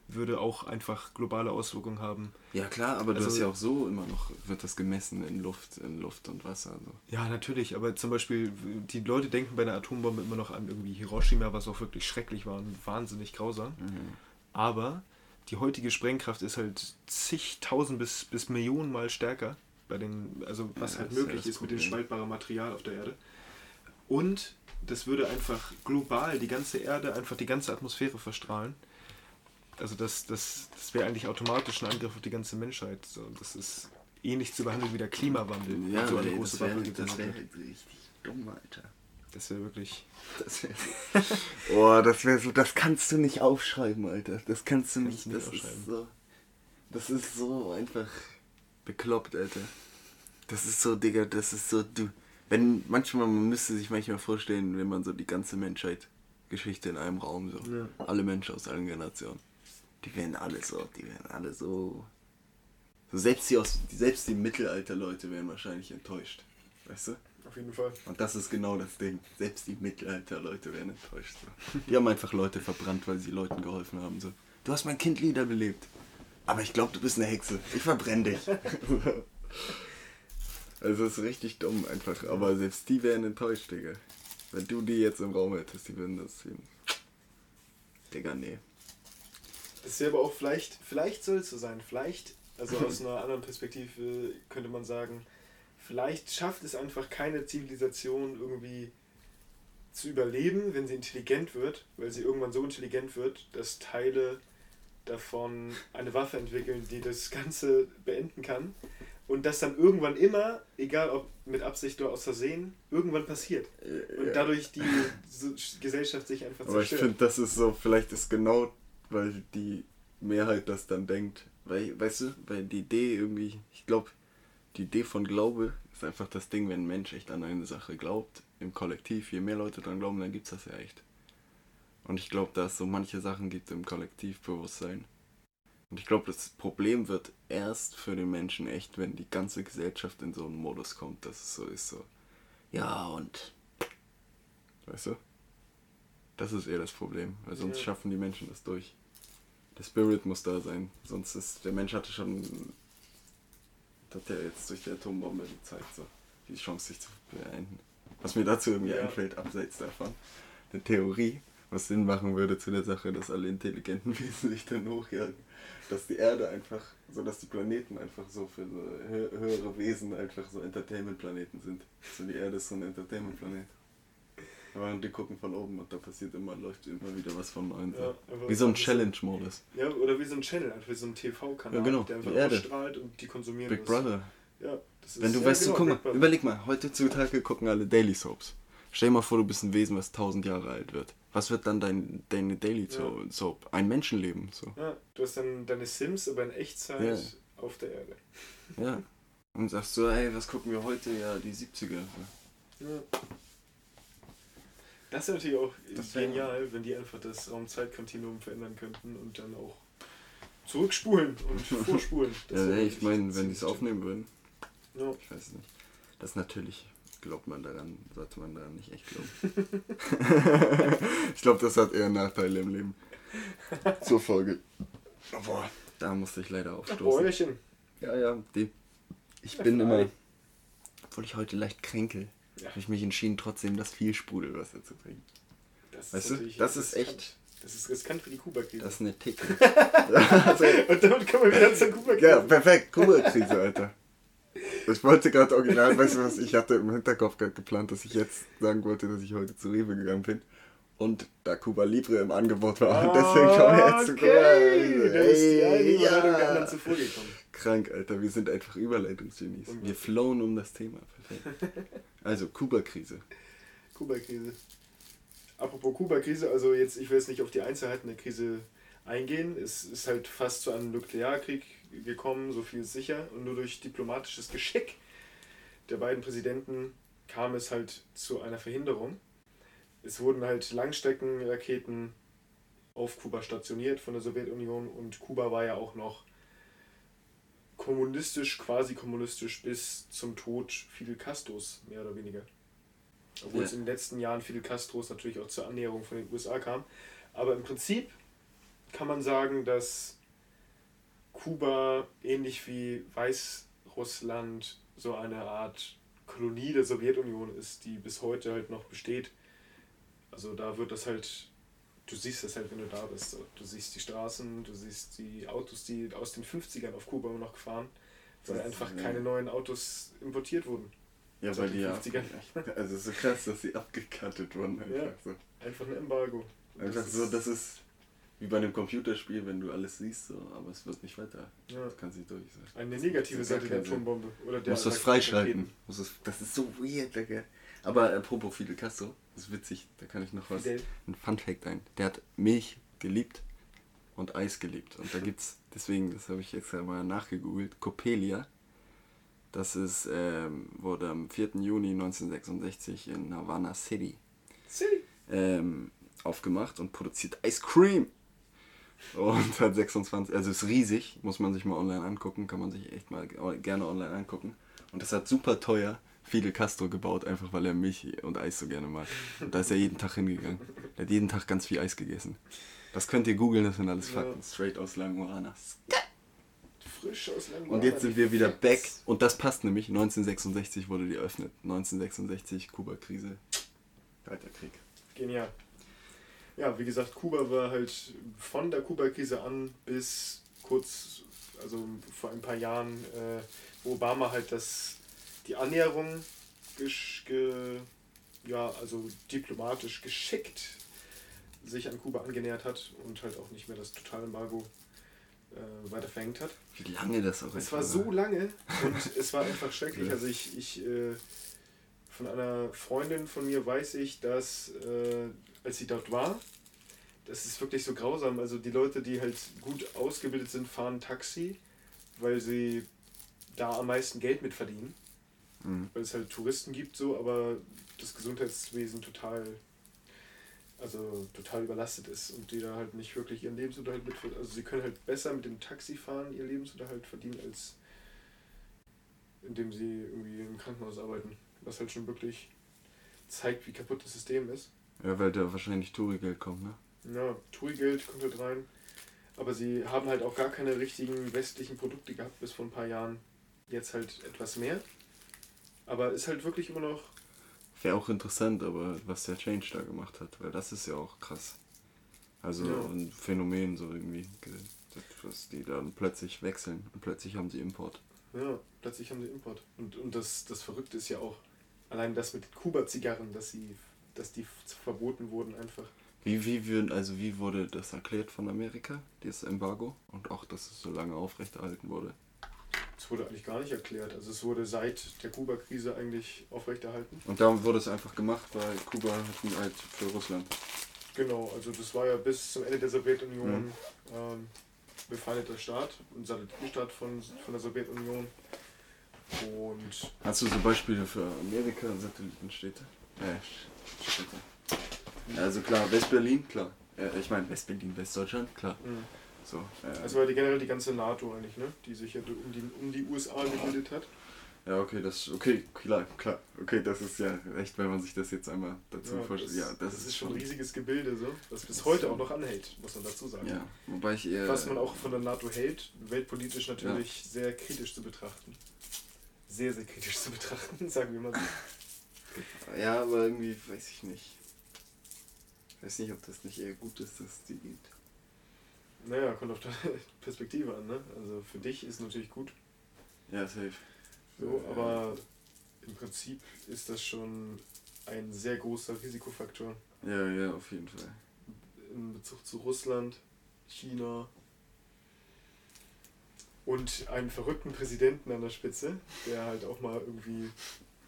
würde auch einfach globale Auswirkungen haben. Ja klar, aber du Also- hast ja auch so immer noch, wird das gemessen in Luft, in Luft und Wasser. So. Ja, natürlich, aber zum Beispiel, die Leute denken bei einer Atombombe immer noch an irgendwie Hiroshima, was auch wirklich schrecklich war und wahnsinnig grausam. Aber die heutige Sprengkraft ist halt zigtausend bis, bis Millionen Mal stärker, bei den, also was Ja, halt ist ja möglich das ist mit dem Problem. spaltbaren Material auf der Erde. Und das würde einfach global die ganze Erde, einfach die ganze Atmosphäre verstrahlen. Also das, das, das wäre eigentlich automatisch ein Angriff auf die ganze Menschheit. So, das ist ähnlich zu behandeln wie der Klimawandel. Ja, so eine ey, große das wäre wär nicht. richtig dumm, Alter. Das wäre wirklich. Das wäre (laughs) Oh, das wäre so, das kannst du nicht aufschreiben, Alter. Das kannst du Kannst nicht, nicht das ist aufschreiben. so. Das ist so einfach bekloppt, Alter. Das ist so, Digga, das ist so, du. Wenn, manchmal, man müsste sich manchmal vorstellen, wenn man so die ganze Menschheit, Geschichte in einem Raum so. Ja. Alle Menschen aus allen Generationen. Die wären alle so, die wären alle so. so selbst die aus, selbst die Mittelalter-Leute wären wahrscheinlich enttäuscht. Weißt du? Auf jeden Fall. Und das ist genau das Ding. Selbst die Mittelalter-Leute werden enttäuscht. So. Die haben einfach Leute verbrannt, weil sie Leuten geholfen haben. So. Du hast mein Kind wiederbelebt. Aber ich glaube, du bist eine Hexe. Ich verbrenne dich. also (laughs) es ist richtig dumm einfach. Aber selbst die wären enttäuscht, Digga. Wenn du die jetzt im Raum hättest, die würden das sehen. Digga, nee. Das wäre aber auch vielleicht, vielleicht soll es so sein, vielleicht, also aus einer anderen Perspektive könnte man sagen, vielleicht schafft es einfach keine Zivilisation irgendwie zu überleben, wenn sie intelligent wird, weil sie irgendwann so intelligent wird, dass Teile davon eine Waffe entwickeln, die das Ganze beenden kann. Und das dann irgendwann immer, egal ob mit Absicht oder aus Versehen, irgendwann passiert. Und Ja. dadurch die Gesellschaft sich einfach Aber ich zerstört. finde, das ist so, vielleicht ist genau, weil die Mehrheit das dann denkt. Weil, weißt du, weil die Idee irgendwie, ich glaube, die Idee von Glaube ist einfach das Ding, wenn ein Mensch echt an eine Sache glaubt, im Kollektiv, je mehr Leute dran glauben, dann gibt's das ja echt. Und ich glaube, dass es so manche Sachen gibt im Kollektivbewusstsein. Und ich glaube, das Problem wird erst für den Menschen echt, wenn die ganze Gesellschaft in so einen Modus kommt, dass es so ist, so, ja und, weißt du? Das ist eher das Problem, weil sonst Ja. schaffen die Menschen das durch. Der Spirit muss da sein, sonst ist, der Mensch hatte schon, hat ja jetzt durch die Atombombe gezeigt, so, die Chance sich zu beenden. Was mir dazu irgendwie Ja. einfällt, abseits davon, eine Theorie, was Sinn machen würde zu der Sache, dass alle intelligenten (laughs) Wesen sich dann hochjagen. Dass die Erde einfach, so dass die Planeten einfach so für so hö höhere Wesen einfach so Entertainment-Planeten sind. So die Erde ist so ein Entertainment-Planet. Aber die gucken von oben und da passiert immer, läuft immer wieder was von neuem. Ja, Wie so ein Challenge-Modus. Ja, oder wie so ein Channel, einfach wie so ein TV-Kanal, Ja, genau, der einfach ausstrahlt und die konsumieren Big das. Brother. Ja, das ist Wenn du weißt, genau, so, guck mal, überleg mal, heutzutage gucken alle Daily Soaps. Stell dir mal vor, du bist ein Wesen, was 1000 Jahre alt wird. Was wird dann dein, deine Daily Ja. Soap? Ein Menschenleben, so. Ja, du hast dann deine Sims, aber in Echtzeit Ja. auf der Erde. Ja. Und sagst so, ey, was gucken wir heute? Ja, die 70er. Ja. Das ist natürlich auch Das genial, wenn die einfach das Raum-Zeit-Kontinuum verändern könnten und dann auch zurückspulen und (laughs) vorspulen. Das Ja, ey, ich meine, wenn die es aufnehmen würden, Ja. ich weiß es nicht. Das ist natürlich glaubt man daran, sollte man daran nicht echt glauben. (laughs) (laughs) ich glaube, das hat eher Nachteile im Leben. Zur Folge. Boah, da musste ich leider aufstoßen. Bäuerchen. Ja, ja, die. Ich bin immer, obwohl ich heute leicht kränkel, ja. habe ich mich entschieden, trotzdem das viel Sprudelwasser zu trinken. Das weißt du, das ist echt. Das ist riskant für die Kuba-Krise. Das ist eine Ticke. (laughs) Und damit kommen wir wieder zur Kuba-Krise. Ja, perfekt. Kuba-Krise, Alter. Ich wollte gerade original, weißt du was, ich hatte im Hinterkopf gerade geplant, dass ich jetzt sagen wollte, dass ich heute zu Rewe gegangen bin und da Cuba Libre im Angebot war. Ah, und deswegen kommen wir jetzt zu Cuba. Ey, eine Überleitung der anderen zuvor gekommen. Krank, Alter, wir sind einfach Überleitungsgenies. Wir flowen um das Thema. Perfekt. (laughs) Also, Kuba-Krise. Kuba-Krise. Apropos Kuba-Krise, also jetzt, ich will jetzt nicht auf die Einzelheiten der Krise eingehen. Es ist halt fast zu einem Nuklearkrieg gekommen, so viel ist sicher. Und nur durch diplomatisches Geschick der beiden Präsidenten kam es halt zu einer Verhinderung. Es wurden halt Langstreckenraketen auf Kuba stationiert von der Sowjetunion und Kuba war ja auch noch kommunistisch, quasi kommunistisch bis zum Tod Fidel Castros, mehr oder weniger. Obwohl ja. es in den letzten Jahren Fidel Castros natürlich auch zur Annäherung von den USA kam. Aber im Prinzip kann man sagen, dass Kuba ähnlich wie Weißrussland so eine Art Kolonie der Sowjetunion ist, die bis heute halt noch besteht. Also da wird das halt, du siehst das halt, wenn du da bist. Du siehst die Straßen, du siehst die Autos, die aus den 50ern auf Kuba immer noch gefahren, weil einfach keine neuen Autos importiert wurden. Ja, weil die ja. (laughs) Also so krass, dass sie abgekattet wurden. Einfach, ja, so. einfach ein Embargo. Einfach das so, das ist wie bei einem Computerspiel, wenn du alles siehst, so, aber es wird nicht weiter. Ja. Du kannst nicht durch. So. Eine negative Seite der Atombombe. Oder der muss das freischalten. Muss das, das ist so weird, Digga. Aber apropos Fidel Castro, das ist witzig, da kann ich noch was. Fidel. Ein Fun Fact ein. Der hat Milch geliebt und Eis geliebt. Und da gibt's, deswegen, das habe ich jetzt mal nachgegoogelt, Copelia das ist, ähm, wurde am 4. Juni 1966 in Havana City, City. Ähm, aufgemacht und produziert Ice Cream. Und hat 26, also ist riesig, muss man sich mal online angucken, kann man sich echt mal gerne online angucken. Und das hat super teuer Fidel Castro gebaut, einfach weil er Milch und Eis so gerne mag. Und da ist er jeden Tag hingegangen. Er hat jeden Tag ganz viel Eis gegessen. Das könnt ihr googeln, das sind alles Fakten. Ja. Straight aus Languana frisch aus Langola. Und jetzt sind wir wieder back. Und das passt nämlich. 1966 wurde die eröffnet. 1966, Kuba-Krise. Kalter Krieg. Genial. Ja, wie gesagt, Kuba war halt von der Kuba-Krise an bis kurz, also vor ein paar Jahren, äh, wo Obama halt das, die Annäherung ge, ja, also diplomatisch geschickt sich an Kuba angenähert hat und halt auch nicht mehr das Totalembargo äh, weiter verhängt hat. Wie lange das auch Es war so lange und es war einfach (laughs) schrecklich. Also ich, ich äh, von einer Freundin von mir weiß ich, dass äh, als sie dort war, das ist wirklich so grausam. Also die Leute, die halt gut ausgebildet sind, fahren Taxi, weil sie da am meisten Geld mit verdienen. Mhm. Weil es halt Touristen gibt so, aber das Gesundheitswesen total also total überlastet ist und die da halt nicht wirklich ihren Lebensunterhalt mit also sie können halt besser mit dem Taxi fahren ihr Lebensunterhalt verdienen als indem sie irgendwie im Krankenhaus arbeiten was halt schon wirklich zeigt wie kaputt das System ist ja weil da wahrscheinlich Touri-Geld kommt ne ja Touri-Geld kommt halt rein aber sie haben halt auch gar keine richtigen westlichen Produkte gehabt bis vor ein paar Jahren jetzt halt etwas mehr aber ist halt wirklich immer noch Wäre auch interessant, aber was der Change da gemacht hat, weil das ist ja auch krass. Also ja. ein Phänomen so irgendwie, dass die dann plötzlich wechseln und plötzlich haben sie Import. Ja, plötzlich haben sie Import. Und, und das, das Verrückte ist ja auch, allein das mit Kuba-Zigarren, dass sie, dass die verboten wurden einfach. Wie, wie, würden, also wie wurde das erklärt von Amerika, dieses Embargo? Und auch, dass es so lange aufrechterhalten wurde? Es wurde eigentlich gar nicht erklärt. Also es wurde seit der Kuba-Krise eigentlich aufrechterhalten. Und darum wurde es einfach gemacht, weil Kuba hatten halt für Russland. Genau, also das war ja bis zum Ende der Sowjetunion mhm. ähm, befeindeter Staat, ein Satellitenstaat von, von der Sowjetunion. Und Hast du so Beispiele für Amerika Satellitenstädte? Äh. Also klar, West-Berlin, klar. Äh, ich meine West-Berlin, Westdeutschland, klar. Mhm. So, äh, also war die generell die ganze NATO eigentlich, ne? die sich ja um die, um die USA gebildet hat. Ja, okay, das okay, klar, klar. Okay, das ist ja echt, wenn man sich das jetzt einmal dazu Ja, vorstellt. das, Ja, das, das ist schon ein riesiges Gebilde, so, was bis heute auch noch anhält, muss man dazu sagen. Ja, wobei ich eher. Was man auch von der NATO hält, weltpolitisch natürlich sehr kritisch zu betrachten. Sehr, sehr kritisch zu betrachten, (laughs) sagen wir mal so. Ja, aber irgendwie weiß ich nicht. Ich weiß nicht, ob das nicht eher gut ist, dass es die gibt. Naja, kommt auf deine (laughs) Perspektive an, ne? Also für dich ist natürlich gut, Ja, safe. so, Ja. aber im Prinzip ist das schon ein sehr großer Risikofaktor Ja, ja, auf jeden Fall. in Bezug zu Russland, China und einen verrückten Präsidenten an der Spitze, der halt auch mal irgendwie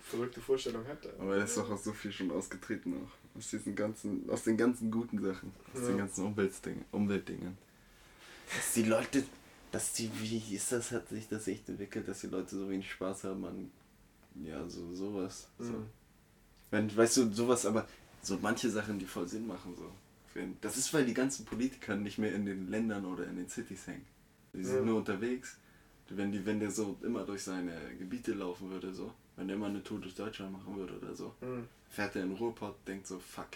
verrückte Vorstellungen hat. Aber er ist doch auch so viel schon ausgetreten auch. Aus diesen ganzen, aus den ganzen guten Sachen. Aus Ja. den ganzen Umweltdingen, Umweltdingen. Dass die Leute, dass die, wie ist das, hat sich das echt entwickelt, dass die Leute so wenig Spaß haben an, ja, so, sowas. So. Mhm. Wenn, weißt du, sowas, aber so manche Sachen, die voll Sinn machen, so. Das ist, weil die ganzen Politiker nicht mehr in den Ländern oder in den Cities hängen. Die sind Ja. nur unterwegs. Wenn, die, wenn der so immer durch seine Gebiete laufen würde, so, wenn der immer eine Tour durch Deutschland machen würde oder so, Mhm. fährt er in den Ruhrpott, denkt so, fuck.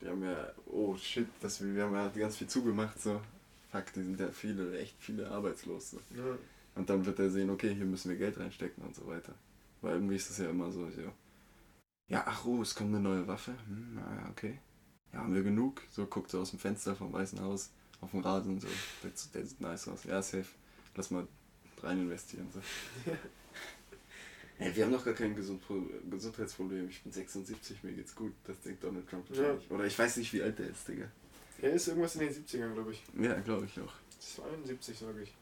Die haben ja, oh shit, das, wir haben ja ganz viel zugemacht, so. Fuck, die sind ja viele, echt viele arbeitslos. So. Ja. Und dann wird er sehen, okay, hier müssen wir Geld reinstecken und so weiter. Weil irgendwie ist es ja immer so, so. Ja, ach oh, es kommt eine neue Waffe. Hm, naja, okay. Ja, haben wir genug? So guckt er aus dem Fenster vom Weißen Haus auf den Rasen so. Der, der sieht nice aus. Ja, safe. Lass mal rein investieren. So. (laughs) Hey, wir haben doch gar kein Gesund Gesundheitsproblem. Ich bin 76, mir geht's gut. Das denkt Donald Trump wahrscheinlich. Oder ich weiß nicht, wie alt der ist, Digga. Er ist irgendwas in den 70ern, glaube ich. Ja, glaube ich auch. 72, sage ich.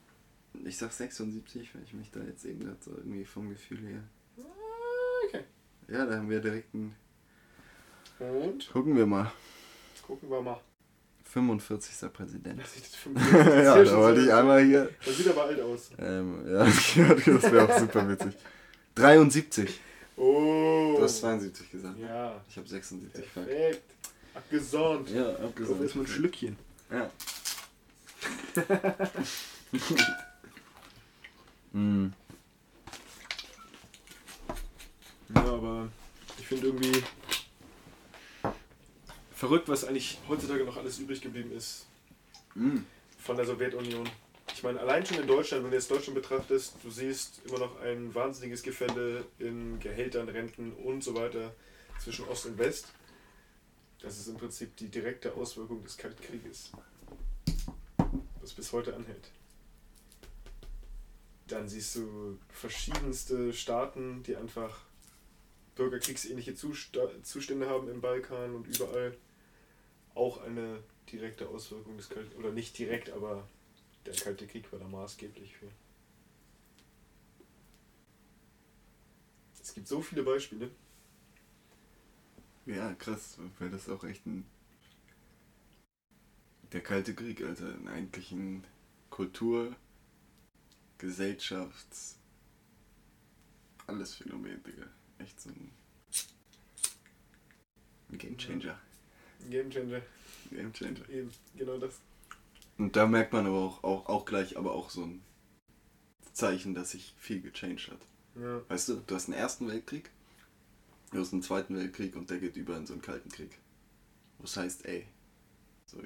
Ich sag 76, weil ich mich da jetzt eben gerade so irgendwie vom Gefühl her. Ah, Okay. Ja, da haben wir direkt einen. Und Gucken wir mal. gucken wir mal. 45. Präsident. Das sieht, (laughs) ja, sehr da wollte ich einmal hier. Das sieht aber alt aus. Ähm, ja, (laughs) das wäre auch super witzig. 73. Oh. Du hast 72 gesagt. Ja. Ich habe 76. Fuck. Perfekt. Abgesahnt. Ja, Auf abgesagt. erstmal ein Schlückchen. Ja. (laughs) mm. Ja, aber ich finde irgendwie verrückt, was eigentlich heutzutage noch alles übrig geblieben ist Mm. von der Sowjetunion. Ich meine, allein schon in Deutschland, wenn du jetzt Deutschland betrachtest, du siehst immer noch ein wahnsinniges Gefälle in Gehältern, Renten und so weiter zwischen Ost und West. Das ist im Prinzip die direkte Auswirkung des Kalten Krieges, was bis heute anhält. Dann siehst du verschiedenste Staaten, die einfach bürgerkriegsähnliche Zustände haben im Balkan und überall. Auch eine direkte Auswirkung des Kalten, oder nicht direkt, aber der Kalte Krieg war da maßgeblich für. Es gibt so viele Beispiele. Ja, krass, weil das auch echt ein. Der Kalte Krieg, also ein eigentlich ein Kultur-, Gesellschafts-, alles Phänomen, Digga. Echt so ein. ein Gamechanger. Gamechanger. Gamechanger. Eben, genau das. Und da merkt man aber auch, auch, auch gleich, aber auch so ein Zeichen, dass sich viel gechanged hat. Ja. Weißt du, du hast einen Ersten Weltkrieg, du hast einen Zweiten Weltkrieg und der geht über in so einen Kalten Krieg. Was heißt, ey, so,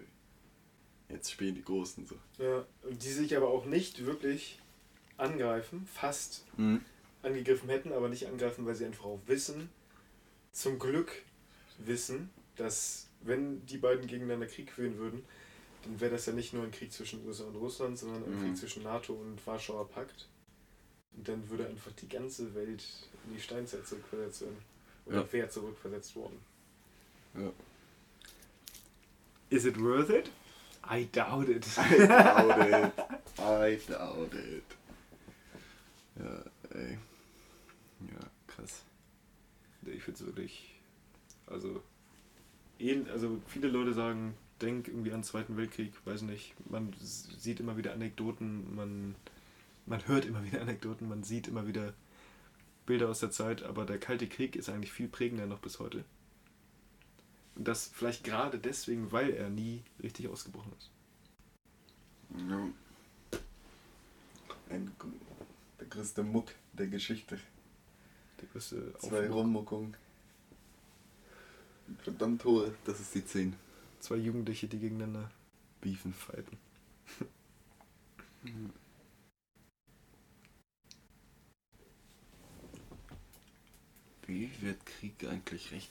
jetzt spielen die Großen so. ja. Und die sich aber auch nicht wirklich angreifen, fast Mhm. angegriffen hätten, aber nicht angreifen, weil sie einfach auch wissen, zum Glück wissen, dass wenn die beiden gegeneinander Krieg führen würden, dann wäre das ja nicht nur ein Krieg zwischen USA und Russland, sondern ein Mhm. Krieg zwischen NATO und Warschauer Pakt. Und dann würde einfach die ganze Welt in die Steinzeit zurückversetzt werden. Oder Ja. wäre zurückversetzt worden. Ja. Is it worth it? I doubt it. I doubt it. I doubt it. Ja, ey. Ja, krass. Ich finde es wirklich, also, ähn- also viele Leute sagen, denk irgendwie an den Zweiten Weltkrieg, weiß nicht, man sieht immer wieder Anekdoten, man, man hört immer wieder (laughs) Anekdoten, man sieht immer wieder Bilder aus der Zeit, aber der Kalte Krieg ist eigentlich viel prägender noch bis heute. Und das vielleicht gerade deswegen, weil er nie richtig ausgebrochen ist. Ja. Ein, der größte Muck der Geschichte. Der größte Zwei Rummuckungen. Verdammt hohe. Das ist die 10. Zwei Jugendliche, die gegeneinander Beefen. fighten. (laughs) Wie wird Krieg eigentlich recht,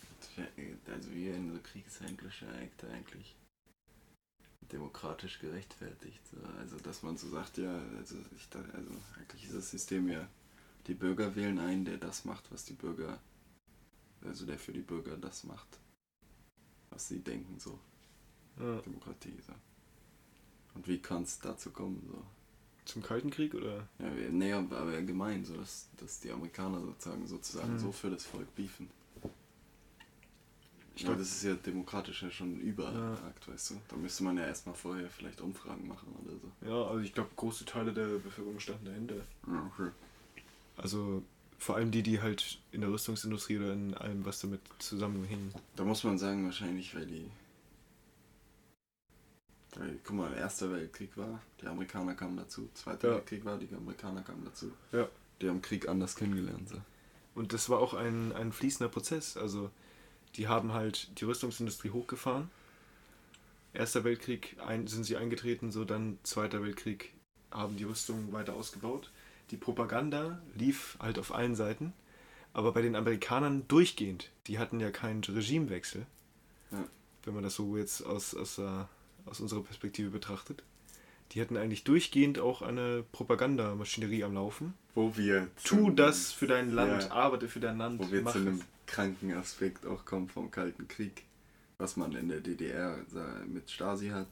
also wie werden so kriegshandlische Akte eigentlich demokratisch gerechtfertigt? So, Also dass man so sagt, ja, also, ich, also eigentlich ist das System ja, die Bürger wählen einen, der das macht, was die Bürger, also der für die Bürger das macht, was sie denken, so Ja. Demokratie. So. Und wie kann es dazu kommen? So? Zum Kalten Krieg oder? Ja, wir- nee, aber allgemein, so dass, dass die Amerikaner sozusagen sozusagen Mhm. so für das Volk beefen. Ich Ja, glaub- das ist ja demokratisch ja schon Ja. überakt, weißt du. Da müsste man ja erstmal vorher vielleicht Umfragen machen oder so. Ja, also ich glaube, große Teile der Bevölkerung standen dahinter. Ja, okay. Also vor allem die, die halt in der Rüstungsindustrie oder in allem, was damit zusammenhing. Da muss man sagen, wahrscheinlich, weil die. Guck mal, Erster Weltkrieg war, die Amerikaner kamen dazu. Zweiter Ja. Weltkrieg war, die Amerikaner kamen dazu. Ja. Die haben Krieg anders kennengelernt. So. Und das war auch ein, ein fließender Prozess. Also die haben halt die Rüstungsindustrie hochgefahren. Erster Weltkrieg ein, sind sie eingetreten, so dann Zweiter Weltkrieg haben die Rüstung weiter ausgebaut. Die Propaganda lief halt auf allen Seiten, aber bei den Amerikanern durchgehend. Die hatten ja keinen Regimewechsel, Ja. wenn man das so jetzt aus, aus, äh, aus unserer Perspektive betrachtet. Die hatten eigentlich durchgehend auch eine Propagandamaschinerie am Laufen. Wo wir. Tu das für dein Land, Ja. arbeite für dein Land. Wo wir zu einem kranken Aspekt auch kommen vom Kalten Krieg, was man in der DDR sa- mit Stasi hat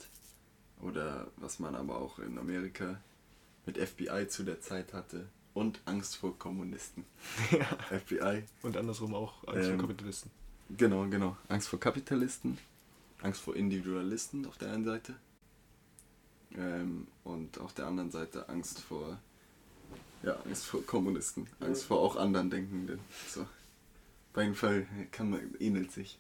oder was man aber auch in Amerika mit FBI zu der Zeit hatte und Angst vor Kommunisten. (laughs) Ja. FBI, Und andersrum auch als Ähm, Kapitalisten. genau, genau. Angst vor Kapitalisten, Angst vor Individualisten auf der einen Seite ähm, und auf der anderen Seite Angst vor, ja, Angst vor Kommunisten, Angst Ja. vor auch anderen Denkenden. So. Auf jeden Fall kann man, ähnelt sich.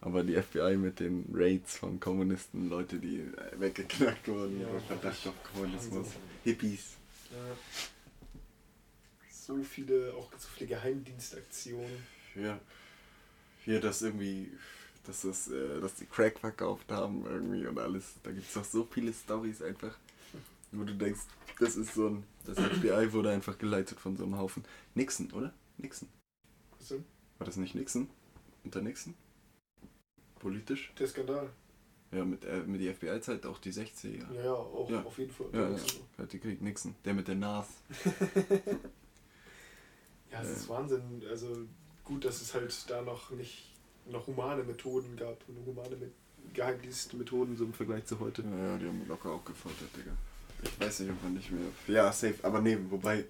Aber die FBI mit den Raids von Kommunisten, Leute, die äh, weggeknackt wurden, Ja, Verdacht auf Kommunismus. Hippies. So viele, auch so viele Geheimdienstaktionen. Ja. Hier, dass irgendwie, dass, das, äh, dass die Crack verkauft haben irgendwie und alles. Da gibt es doch so viele Stories einfach, wo du denkst, das ist so ein, das FBI wurde einfach geleitet von so einem Haufen. Nixon, oder? Nixon. Was denn? War das nicht Nixon? Unter Nixon? Politisch? Der Skandal. Ja, mit, äh, mit der FBI-Zeit auch die 60er. Ja, ja, auch Ja. auf jeden Fall. Ja, ja. Kalte Krieg, Nixon. Der mit der Nas. (laughs) Ja, es Äh. ist Wahnsinn. Also gut, dass es halt da noch nicht noch humane Methoden gab und humane mit Geheimdienstmethoden so im Vergleich zu heute. Ja, ja, die haben locker auch gefoltert, Digga. Ich weiß nicht, ob man nicht mehr. Ja, safe. Aber nee, wobei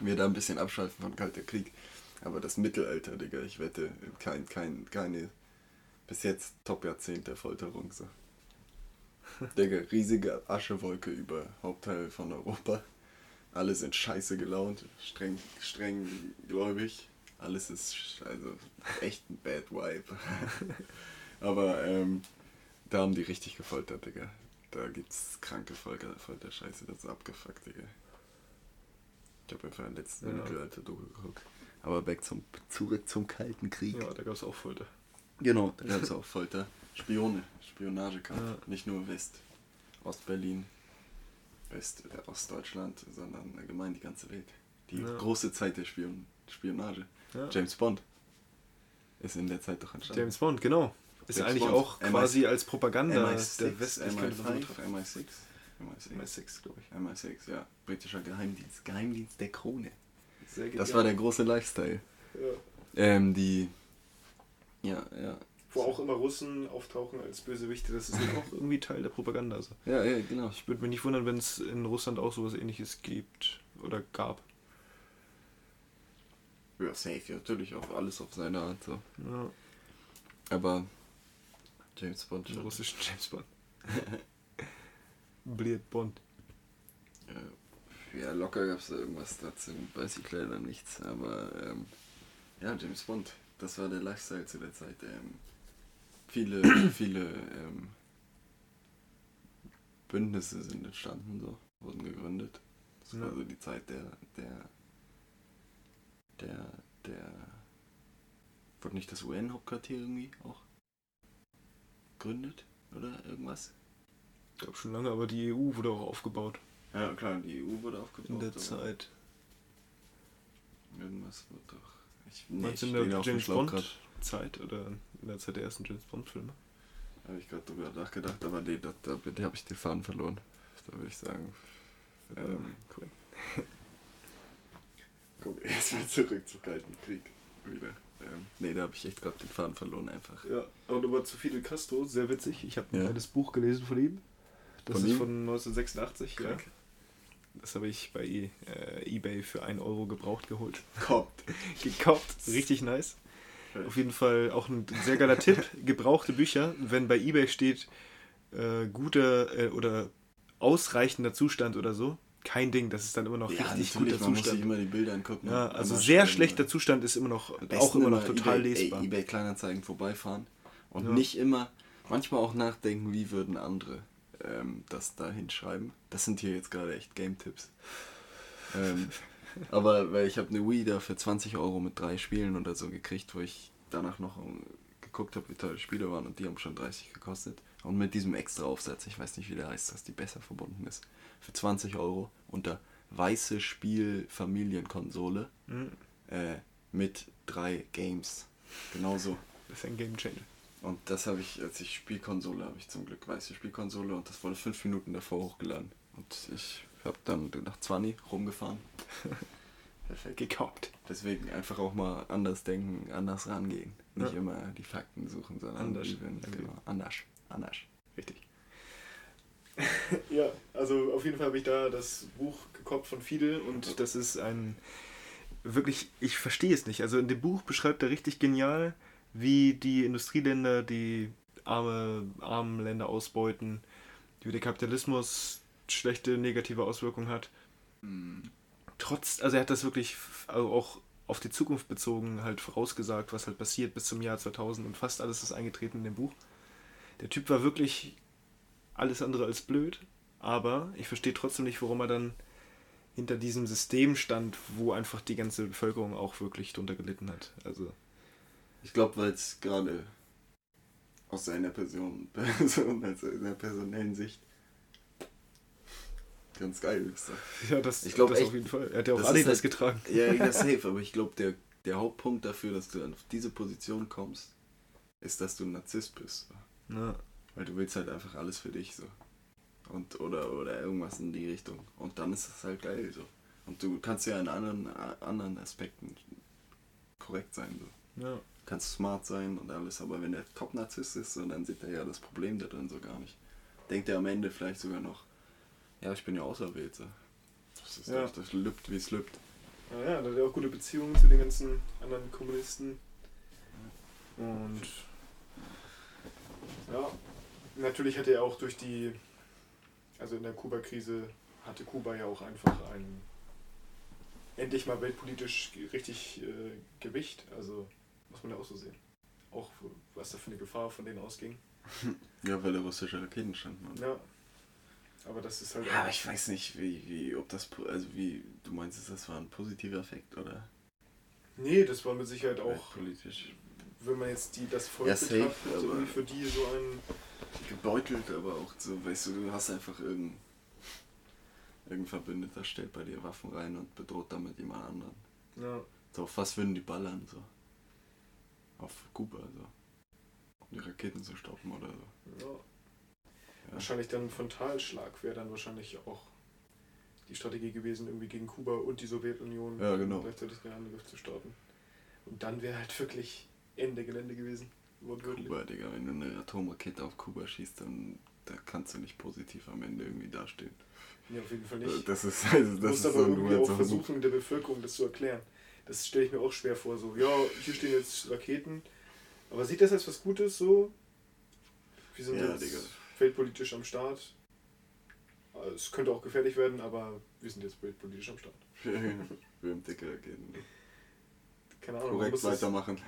wir da ein bisschen abschalten von Kalter Krieg. Aber das Mittelalter, Digga, ich wette, kein, kein, keine bis jetzt Top-Jahrzehnt der Folterung. So. (laughs) Digga, riesige Aschewolke über Hauptteil von Europa. Alle sind scheiße gelaunt, streng, streng gläubig. Alles ist also echt ein Bad Vibe. (laughs) Aber ähm, da haben die richtig gefoltert, Digga. Da gibt's kranke Folter, Folterscheiße, das ist abgefuckt, Digga. Ich habe einfach ein letztes Ja. Mittelalter geguckt. Aber back zum, zurück zum Kalten Krieg. Ja, da gab es auch Folter. Genau, da gab es auch Folter. Spione, Spionagekampf. Ja. Nicht nur West, Ostberlin, West, äh, Ostdeutschland, sondern allgemein die ganze Welt. Die Ja. große Zeit der Spion Spionage. Ja. James Bond ist in der Zeit doch entstanden. James Bond, genau. Ist James eigentlich Bond. auch quasi als Propaganda MI6, der Westlichkeit MI5, betrachtet. MI6, MI6, MI6, glaube ich. MI6, ja. Britischer Geheimdienst. Geheimdienst der Krone. Sehr Das war der große Lifestyle. Ja. Ähm, die. Ja, ja. Wo auch immer Russen auftauchen als Bösewichte, das ist auch irgendwie Teil der Propaganda. Also. Ja, ja, genau. Ich würde mich nicht wundern, wenn es in Russland auch sowas ähnliches gibt oder gab. Ja, safe, ja, natürlich auch alles auf seine Art so. Ja, Aber James Bond den russischen James Bond. (laughs) Bliert Bond. Ja, locker gab es da irgendwas dazu, weiß ich leider nichts. Aber ähm, ja, James Bond, das war der Lifestyle zu der Zeit. Ähm, viele, (coughs) viele ähm, Bündnisse sind entstanden, so, wurden gegründet. Das war Ja. so die Zeit der, der der, der, wurde nicht das UN-Hauptquartier irgendwie auch gegründet oder irgendwas? Ich glaube schon lange, aber die EU wurde auch aufgebaut. Ja, klar, die EU wurde aufgebaut. In der Zeit. Irgendwas wird doch. Ich, nee, Meinst ich in der James Schlauch Bond grad. Zeit oder in der Zeit der ersten James Bond Filme? Habe ich gerade drüber nachgedacht, aber nee, da, da, da habe ich den Faden verloren. Da würde ich sagen. Ähm, cool. Guck, (laughs) erstmal zurück zum Kalten Krieg. Wieder. Ähm, nee, da habe ich echt gerade den Faden verloren einfach. Ja, und über zu Fidel Castro, sehr witzig. Ich habe ein Ja. kleines Buch gelesen von ihm. Das Von ist ihm? von 1986, ja. Krank. Das habe ich bei äh, eBay für 1 Euro gebraucht geholt. Kommt. (laughs) Gekauft. Richtig nice. Auf jeden Fall auch ein sehr geiler (laughs) Tipp. Gebrauchte Bücher, wenn bei eBay steht, äh, guter äh, oder ausreichender Zustand oder so, kein Ding. Das ist dann immer noch Ja, richtig guter man muss sich Zustand. immer die Bilder angucken. Ja, also immer sehr schreiben, schlechter oder? Zustand ist immer noch auch besten immer noch total eBay, lesbar. Ey, eBay Kleinanzeigen vorbeifahren und Ja. nicht immer, manchmal auch nachdenken, wie würden andere ähm, das da hinschreiben. Das sind hier jetzt gerade echt Game-Tipps. ähm, (laughs) aber weil ich habe eine Wii da für 20 Euro mit drei Spielen oder so gekriegt, wo ich danach noch ähm, geguckt habe, wie toll die Spiele waren und die haben schon 30 gekostet. Und mit diesem extra Aufsatz, ich weiß nicht, wie der heißt, dass die besser verbunden ist, für 20 Euro unter weiße Spiel-Familienkonsole Mhm. äh, mit drei Games. Genauso. Das ist ein Game Changer. Und das habe ich, als ich Spielkonsole habe ich zum Glück weiße Spielkonsole und das wurde fünf Minuten davor hochgeladen. Und ich habe dann nach 20 rumgefahren. (laughs) Perfekt. Gekauft. Deswegen einfach auch mal anders denken, anders rangehen. Nicht Ja. immer die Fakten suchen, sondern Anders. üben. Genau. Anders. Anders. Richtig. (laughs) ja, also auf jeden Fall habe ich da das Buch gekoppt von Fidel und das ist ein wirklich, ich verstehe es nicht. Also in dem Buch beschreibt er richtig genial, wie die Industrieländer die arme, armen Länder ausbeuten, wie der Kapitalismus schlechte negative Auswirkungen hat. Trotz, also er hat das wirklich also auch auf die Zukunft bezogen halt vorausgesagt, was halt passiert bis zum Jahr 2000 und fast alles ist eingetreten in dem Buch. Der Typ war wirklich alles andere als blöd, aber ich verstehe trotzdem nicht, warum er dann hinter diesem System stand, wo einfach die ganze Bevölkerung auch wirklich drunter gelitten hat. Also, Ich glaube, weil es gerade aus seiner Person, (laughs) Person, also in der personellen Sicht ganz geil ist. ja, das, Ich glaub das echt, auf jeden Fall. Er hat ja auch Adidas halt- getragen. Ja, ja, (laughs) safe, aber ich glaube, der, der Hauptpunkt dafür, dass du auf diese Position kommst, ist, dass du ein Narzisst bist. Ja, Weil du willst halt einfach alles für dich so. Und, oder, oder irgendwas in die Richtung. Und dann ist es halt geil so. Und du kannst ja in anderen, anderen Aspekten korrekt sein. So. ja. Du kannst smart sein und alles, aber wenn der Top-Narzisst ist, so, dann sieht er ja das Problem da drin so gar nicht. Denkt er am Ende vielleicht sogar noch, ja, ich bin ja auserwählt. So. Das ist Ja. doch, das lübt, wie es lübt. Ah ja, da hat er auch gute Beziehungen zu den ganzen anderen Kommunisten. Und ja, natürlich hatte er auch durch die, also in der Kuba-Krise hatte Kuba ja auch einfach ein endlich mal weltpolitisch richtig äh, Gewicht. Also muss man ja auch so sehen. Auch was da für eine Gefahr von denen ausging. (laughs) Ja, weil da russische Raketen standen. Und Ja. Aber das ist halt Ja, aber ich weiß nicht, wie, wie, ob das, also wie, du meinst, das war ein positiver Effekt oder Nee, das war mit Sicherheit auch, politisch wenn man jetzt die, das Volk Ja, safe, betrachtet, irgendwie für die so ein gebeutelt, aber auch so, weißt du, du hast einfach irgendein, irgendein Verbündeter stellt bei dir Waffen rein und bedroht damit jemand anderen. ja, So, auf was würden die ballern, so? Auf Kuba, so. Um die Raketen zu stoppen oder so. ja. Ja. Wahrscheinlich dann Frontalschlag wäre dann wahrscheinlich auch die Strategie gewesen, irgendwie gegen Kuba und die Sowjetunion Ja, genau. gleichzeitig den Angriff zu starten. Und dann wäre halt wirklich Ende Gelände gewesen. Kuba, Digga, wenn du eine Atomrakete auf Kuba schießt, dann da kannst du nicht positiv am Ende irgendwie dastehen. Ja, auf jeden Fall nicht. Das ist, also, Du das musst ist aber so, du irgendwie auch versuchen, der Bevölkerung das zu erklären. Das stelle ich mir auch schwer vor. So, ja, hier stehen jetzt Raketen. Aber sieht das als was Gutes so? Wir sind Ja, jetzt Digga. weltpolitisch am Start. Also, Es könnte auch gefährlich werden, aber wir sind jetzt weltpolitisch am Start. (laughs) Wir haben dicke Raketen. Keine Ahnung. Korrekt weitermachen.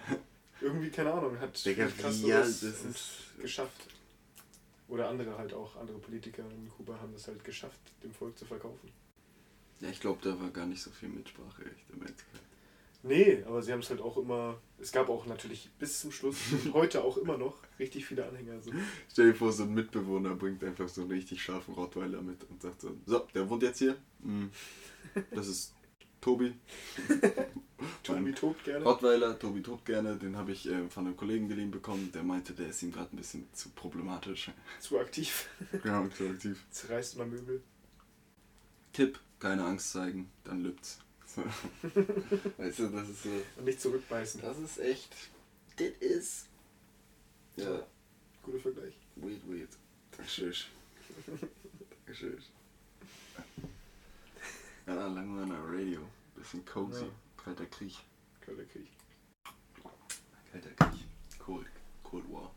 Irgendwie, keine Ahnung, hat Digga, ja, das geschafft. Oder andere halt auch, andere Politiker in Kuba haben das halt geschafft, dem Volk zu verkaufen. Ja, ich glaube, da war gar nicht so viel Mitsprache, echt im Endeffekt. Nee, aber sie haben es halt auch immer. Es gab auch natürlich bis zum Schluss und (laughs) heute auch immer noch richtig viele Anhänger. So. Stell dir vor, so ein Mitbewohner bringt einfach so einen richtig scharfen Rottweiler mit und sagt so: So, der wohnt jetzt hier. Hm. Das ist Tobi. (laughs) Tobi tobt gerne. Rottweiler, Tobi tobt gerne. Den habe ich äh, von einem Kollegen geliehen bekommen. Der meinte, der ist ihm gerade ein bisschen zu problematisch. (laughs) Zu aktiv. (laughs) Genau, zu aktiv. Zerreißt immer Möbel. Tipp: keine Angst zeigen, dann lübt's. Weißt du, das ist so. Und nicht zurückbeißen. Das ist echt. Das ist. Ja. Guter Vergleich. Weird, weird. Dankeschön. Dankeschön. Ja, Langweiler Radio. Bisschen cozy. Ja. Kalter Krieg. Kalter Krieg. Kalter Krieg. Cold. Cold War.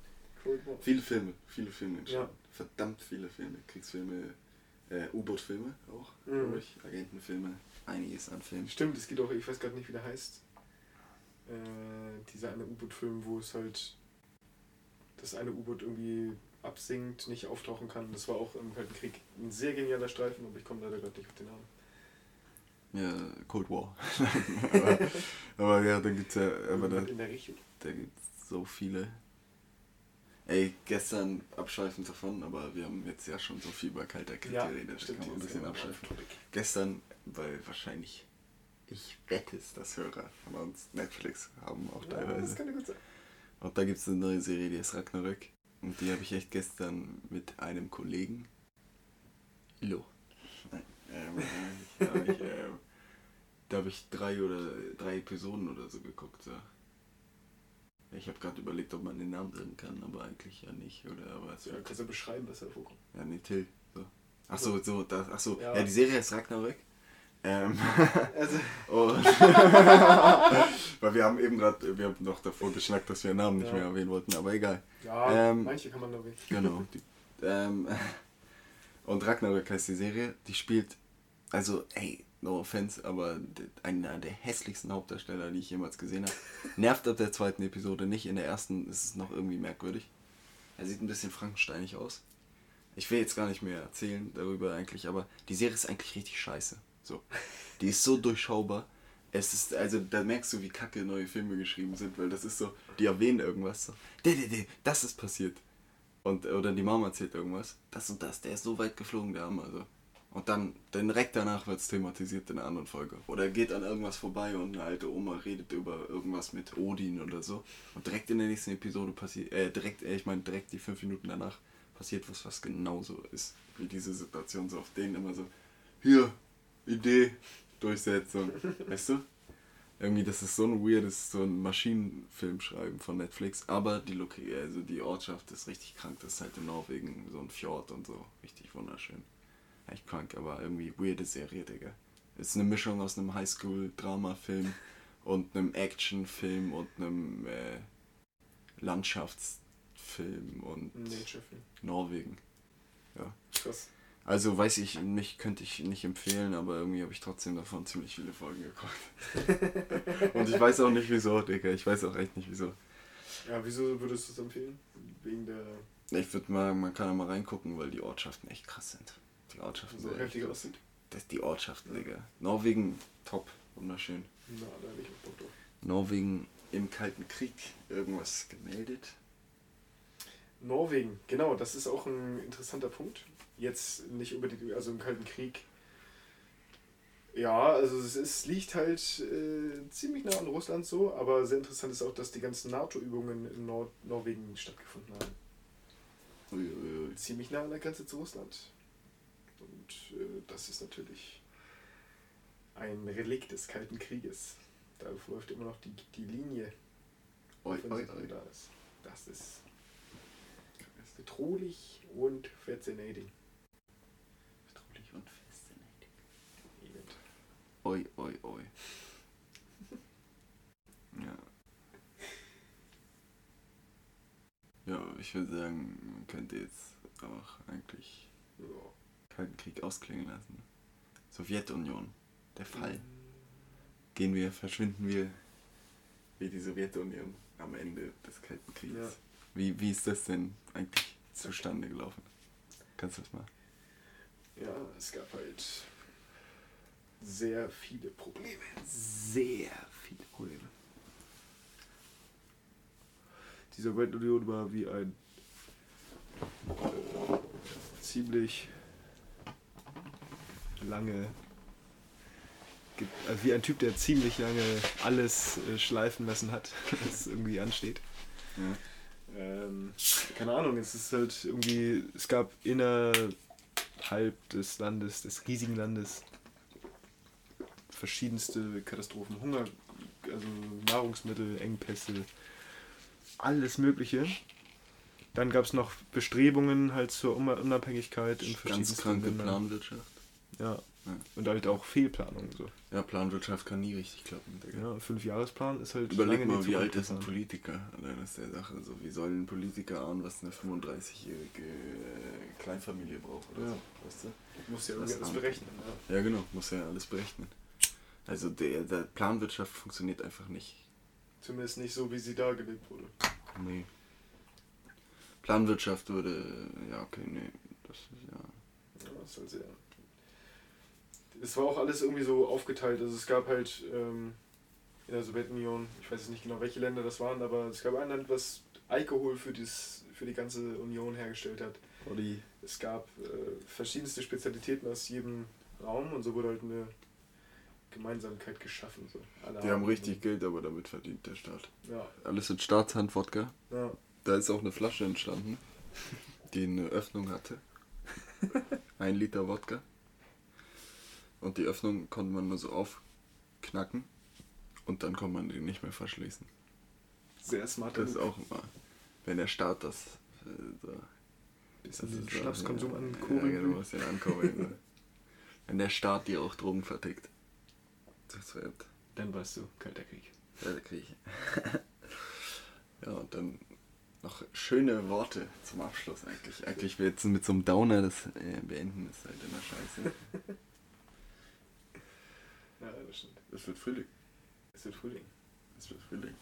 Cold War. Viele Filme. Viele Filme entstanden. Ja. Verdammt viele Filme. Kriegsfilme. Äh, U-Boot-Filme auch, Mhm. glaube ich. Agentenfilme. Einiges an Filmen. Stimmt, es geht auch, ich weiß gerade nicht, wie der heißt. Äh, dieser eine U-Boot-Film, wo es halt das eine U-Boot irgendwie absinkt, nicht auftauchen kann. Das war auch im Kalten Krieg ein sehr genialer Streifen, aber ich komme leider gerade nicht auf den Namen. Ja, Cold War. (laughs) aber, aber ja, dann gibt's ja. Aber da, in der Richtung. Da gibt es so viele. Ey, gestern abschweifend davon, aber wir haben jetzt ja schon so viel über Kalter Krieg Ja, geredet, stimmt, kann man ein bisschen abschweifen. Gestern, weil wahrscheinlich, ich wette es, dass Hörer von uns Netflix haben auch Ja, das teilweise. kann ja gut sein. Und da gibt es eine neue Serie, die ist Ragnarök. Und die habe ich echt gestern mit einem Kollegen. Ilo. Ähm, äh, ich, ähm, da habe ich drei oder drei Episoden oder so geguckt. So. Ich habe gerade überlegt, ob man den Namen drin kann, aber eigentlich ja nicht. Oder aber Ja, kannst du beschreiben, was da vorkommt? ja, nee, Till. So. Ach so, so, das, ach so. Ja. Ja. die Serie ist Ragnarök. Ähm, Also, (laughs) und (laughs) weil wir haben eben gerade, wir haben noch davor geschnackt, dass wir den Namen nicht Ja. mehr erwähnen wollten, aber egal. ja, Ähm, manche kann man weg. Genau. Die, ähm, (laughs) und Ragnarök heißt die Serie. Die spielt, also, ey, no offense, aber einer der hässlichsten Hauptdarsteller, die ich jemals gesehen habe. (laughs) Nervt ab der zweiten Episode nicht. In der ersten ist es noch irgendwie merkwürdig. Er sieht ein bisschen frankensteinig aus. Ich will jetzt gar nicht mehr erzählen darüber eigentlich, aber die Serie ist eigentlich richtig scheiße. So. Die ist so durchschaubar. Es ist, also da merkst du, wie kacke neue Filme geschrieben sind, weil das ist so, die erwähnen irgendwas so. "De, de, de, Das ist passiert. Und, oder die Mama erzählt irgendwas. Das und das, der ist so weit geflogen, der Arme. Also. Und dann, direkt danach wird es thematisiert in einer anderen Folge. Oder er geht an irgendwas vorbei und eine alte Oma redet über irgendwas mit Odin oder so. Und direkt in der nächsten Episode passiert, äh, direkt, äh, ich meine, direkt die fünf Minuten danach passiert was, was genauso ist wie diese Situation. So auf denen immer so, hier, Idee, Durchsetzung. (laughs) weißt du? Irgendwie, das ist so ein weirdes, so ein Maschinenfilm schreiben von Netflix. Aber die Loki, also die Ortschaft ist richtig krank. Das ist halt in Norwegen so ein Fjord und so. Richtig wunderschön. Echt krank, aber irgendwie weirde Serie, Digga. Ist eine Mischung aus einem Highschool-Drama-Film und einem Actionfilm und einem äh, Landschaftsfilm und. Norwegen. Krass. Also weiß ich nicht, könnte ich nicht empfehlen, aber irgendwie habe ich trotzdem davon ziemlich viele Folgen geguckt. (laughs) Und ich weiß auch nicht wieso, Digga. Ich weiß auch echt nicht wieso. Ja, wieso würdest du es empfehlen? Wegen der Ich würde mal, man kann da mal reingucken, weil die Ortschaften echt krass sind. Die Ortschaften so heftig aussieht. Das die Ortschaften, Digga. Norwegen, top, wunderschön. Na, da hab ich auch Bock drauf. Norwegen im Kalten Krieg irgendwas gemeldet. Norwegen, genau, das ist auch ein interessanter Punkt. Jetzt nicht unbedingt, also im Kalten Krieg. Ja, also es, ist, liegt halt äh, ziemlich nah an Russland so, aber sehr interessant ist auch, dass die ganzen NATO-Übungen in Nord Norwegen stattgefunden haben. Uiuiui. Ziemlich nah an der Grenze zu Russland. Und äh, das ist natürlich ein Relikt des Kalten Krieges. Da läuft immer noch die, die Linie, Oi, wenn oi, oi. da ist. Das ist bedrohlich und fascinating. Bedrohlich und fascinating. Eben. Oi, oi, oi. Ja. Ja, ich würde sagen, man könnte jetzt auch eigentlich Ja. Kalten Krieg ausklingen lassen. Sowjetunion, der Fall. Gehen wir, verschwinden wir wie die Sowjetunion am Ende des Kalten Krieges. Ja. Wie, wie ist das denn eigentlich zustande gelaufen? Kannst du das mal? Ja, es gab halt sehr viele Probleme. Sehr viele Probleme. Die Sowjetunion war wie ein äh, ziemlich lange, ge- also wie ein Typ, der ziemlich lange alles äh, schleifen lassen hat, (laughs) was irgendwie ansteht. Ja. Ähm, keine Ahnung, es ist halt irgendwie, es gab innerhalb des Landes, des riesigen Landes, verschiedenste Katastrophen, Hunger, also Nahrungsmittel, Engpässe, alles Mögliche. Dann gab es noch Bestrebungen halt zur Unabhängigkeit in Ganz verschiedensten kranke Ländern. Planwirtschaft. Ja. Ja. Und halt auch Fehlplanung. So. Ja, Planwirtschaft kann nie richtig klappen. Digga. Ja, Fünfjahresplan ist halt Überleg mal, wie alt ist ein. Politiker? Allein ist der Sache. So, wie soll ein Politiker ahnen, was eine 35-jährige äh, Kleinfamilie braucht? Oder Ja. so, weißt du? Musst ja alles berechnen. Ja. Ja, genau, muss ja alles berechnen. Also der, der Planwirtschaft funktioniert einfach nicht. Zumindest nicht so, wie sie dargelegt wurde. Nee. Planwirtschaft würde, ja, okay, nee, das ist ja. Ja, das ist halt sehr. Es war auch alles irgendwie so aufgeteilt. Also es gab halt ähm, in der Sowjetunion, ich weiß jetzt nicht genau, welche Länder das waren, aber es gab ein Land, was Alkohol für, das, für die ganze Union hergestellt hat. Body. Es gab äh, verschiedenste Spezialitäten aus jedem Raum und so wurde halt eine Gemeinsamkeit geschaffen. So. Alle Die haben richtig Geld, aber damit verdient der Staat. Ja, Alles in Staatshand Wodka. ja. Da ist auch eine Flasche entstanden, die eine Öffnung hatte. (laughs) Ein Liter Wodka. Und die Öffnung konnte man nur so aufknacken und dann konnte man die nicht mehr verschließen. Sehr smart. Das ist auch immer, wenn der Staat das äh, so bisschen Das den Schnapskonsum ja, ankurbeln. Ja, genau, ja ankurbeln. ne? Wenn der Staat dir auch Drogen vertickt. Das wird Dann weißt du, kalter Krieg. ja, der Krieg. (laughs) ja, und dann noch schöne Worte zum Abschluss eigentlich. Eigentlich wir jetzt mit so einem Downer das äh, beenden, ist halt immer scheiße. (laughs) Ja, das stimmt. Es wird Frühling. Es wird Frühling. Es wird Frühling.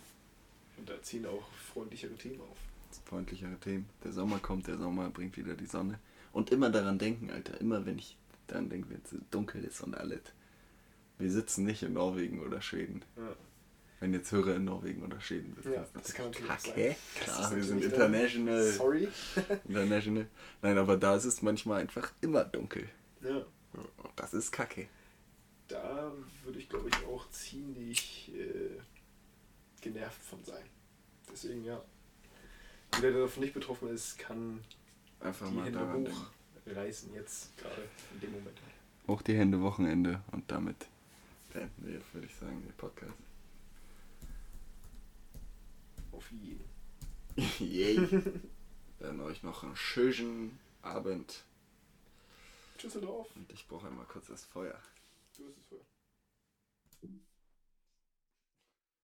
Und da ziehen auch freundlichere Themen auf. Freundlichere Themen. Der Sommer kommt, der Sommer bringt wieder die Sonne. Und immer daran denken, Alter. Immer wenn ich daran denke, wenn es dunkel ist und alles. Wir sitzen nicht in Norwegen oder Schweden. Ja. Wenn jetzt Hörer in Norwegen oder Schweden sitzen. Ja, ist das kann natürlich Kacke. sein. Das Klar, wir sind international. Sorry. (laughs) International. Nein, aber da ist es manchmal einfach immer dunkel. Ja. Das ist Kacke. Da würde ich, glaube ich, auch ziemlich äh, genervt von sein. Deswegen, ja. Jeder, der davon nicht betroffen ist, kann Einfach die mal Hände daran hochreißen, jetzt gerade in dem Moment. Hoch die Hände, Wochenende. Und damit beenden wir, würde ich sagen, den Podcast. Auf jeden. (laughs) Yay. Dann euch noch einen schönen Abend. Tschüsseldorf. Und ich brauche einmal kurz das Feuer. Du bist es vorher.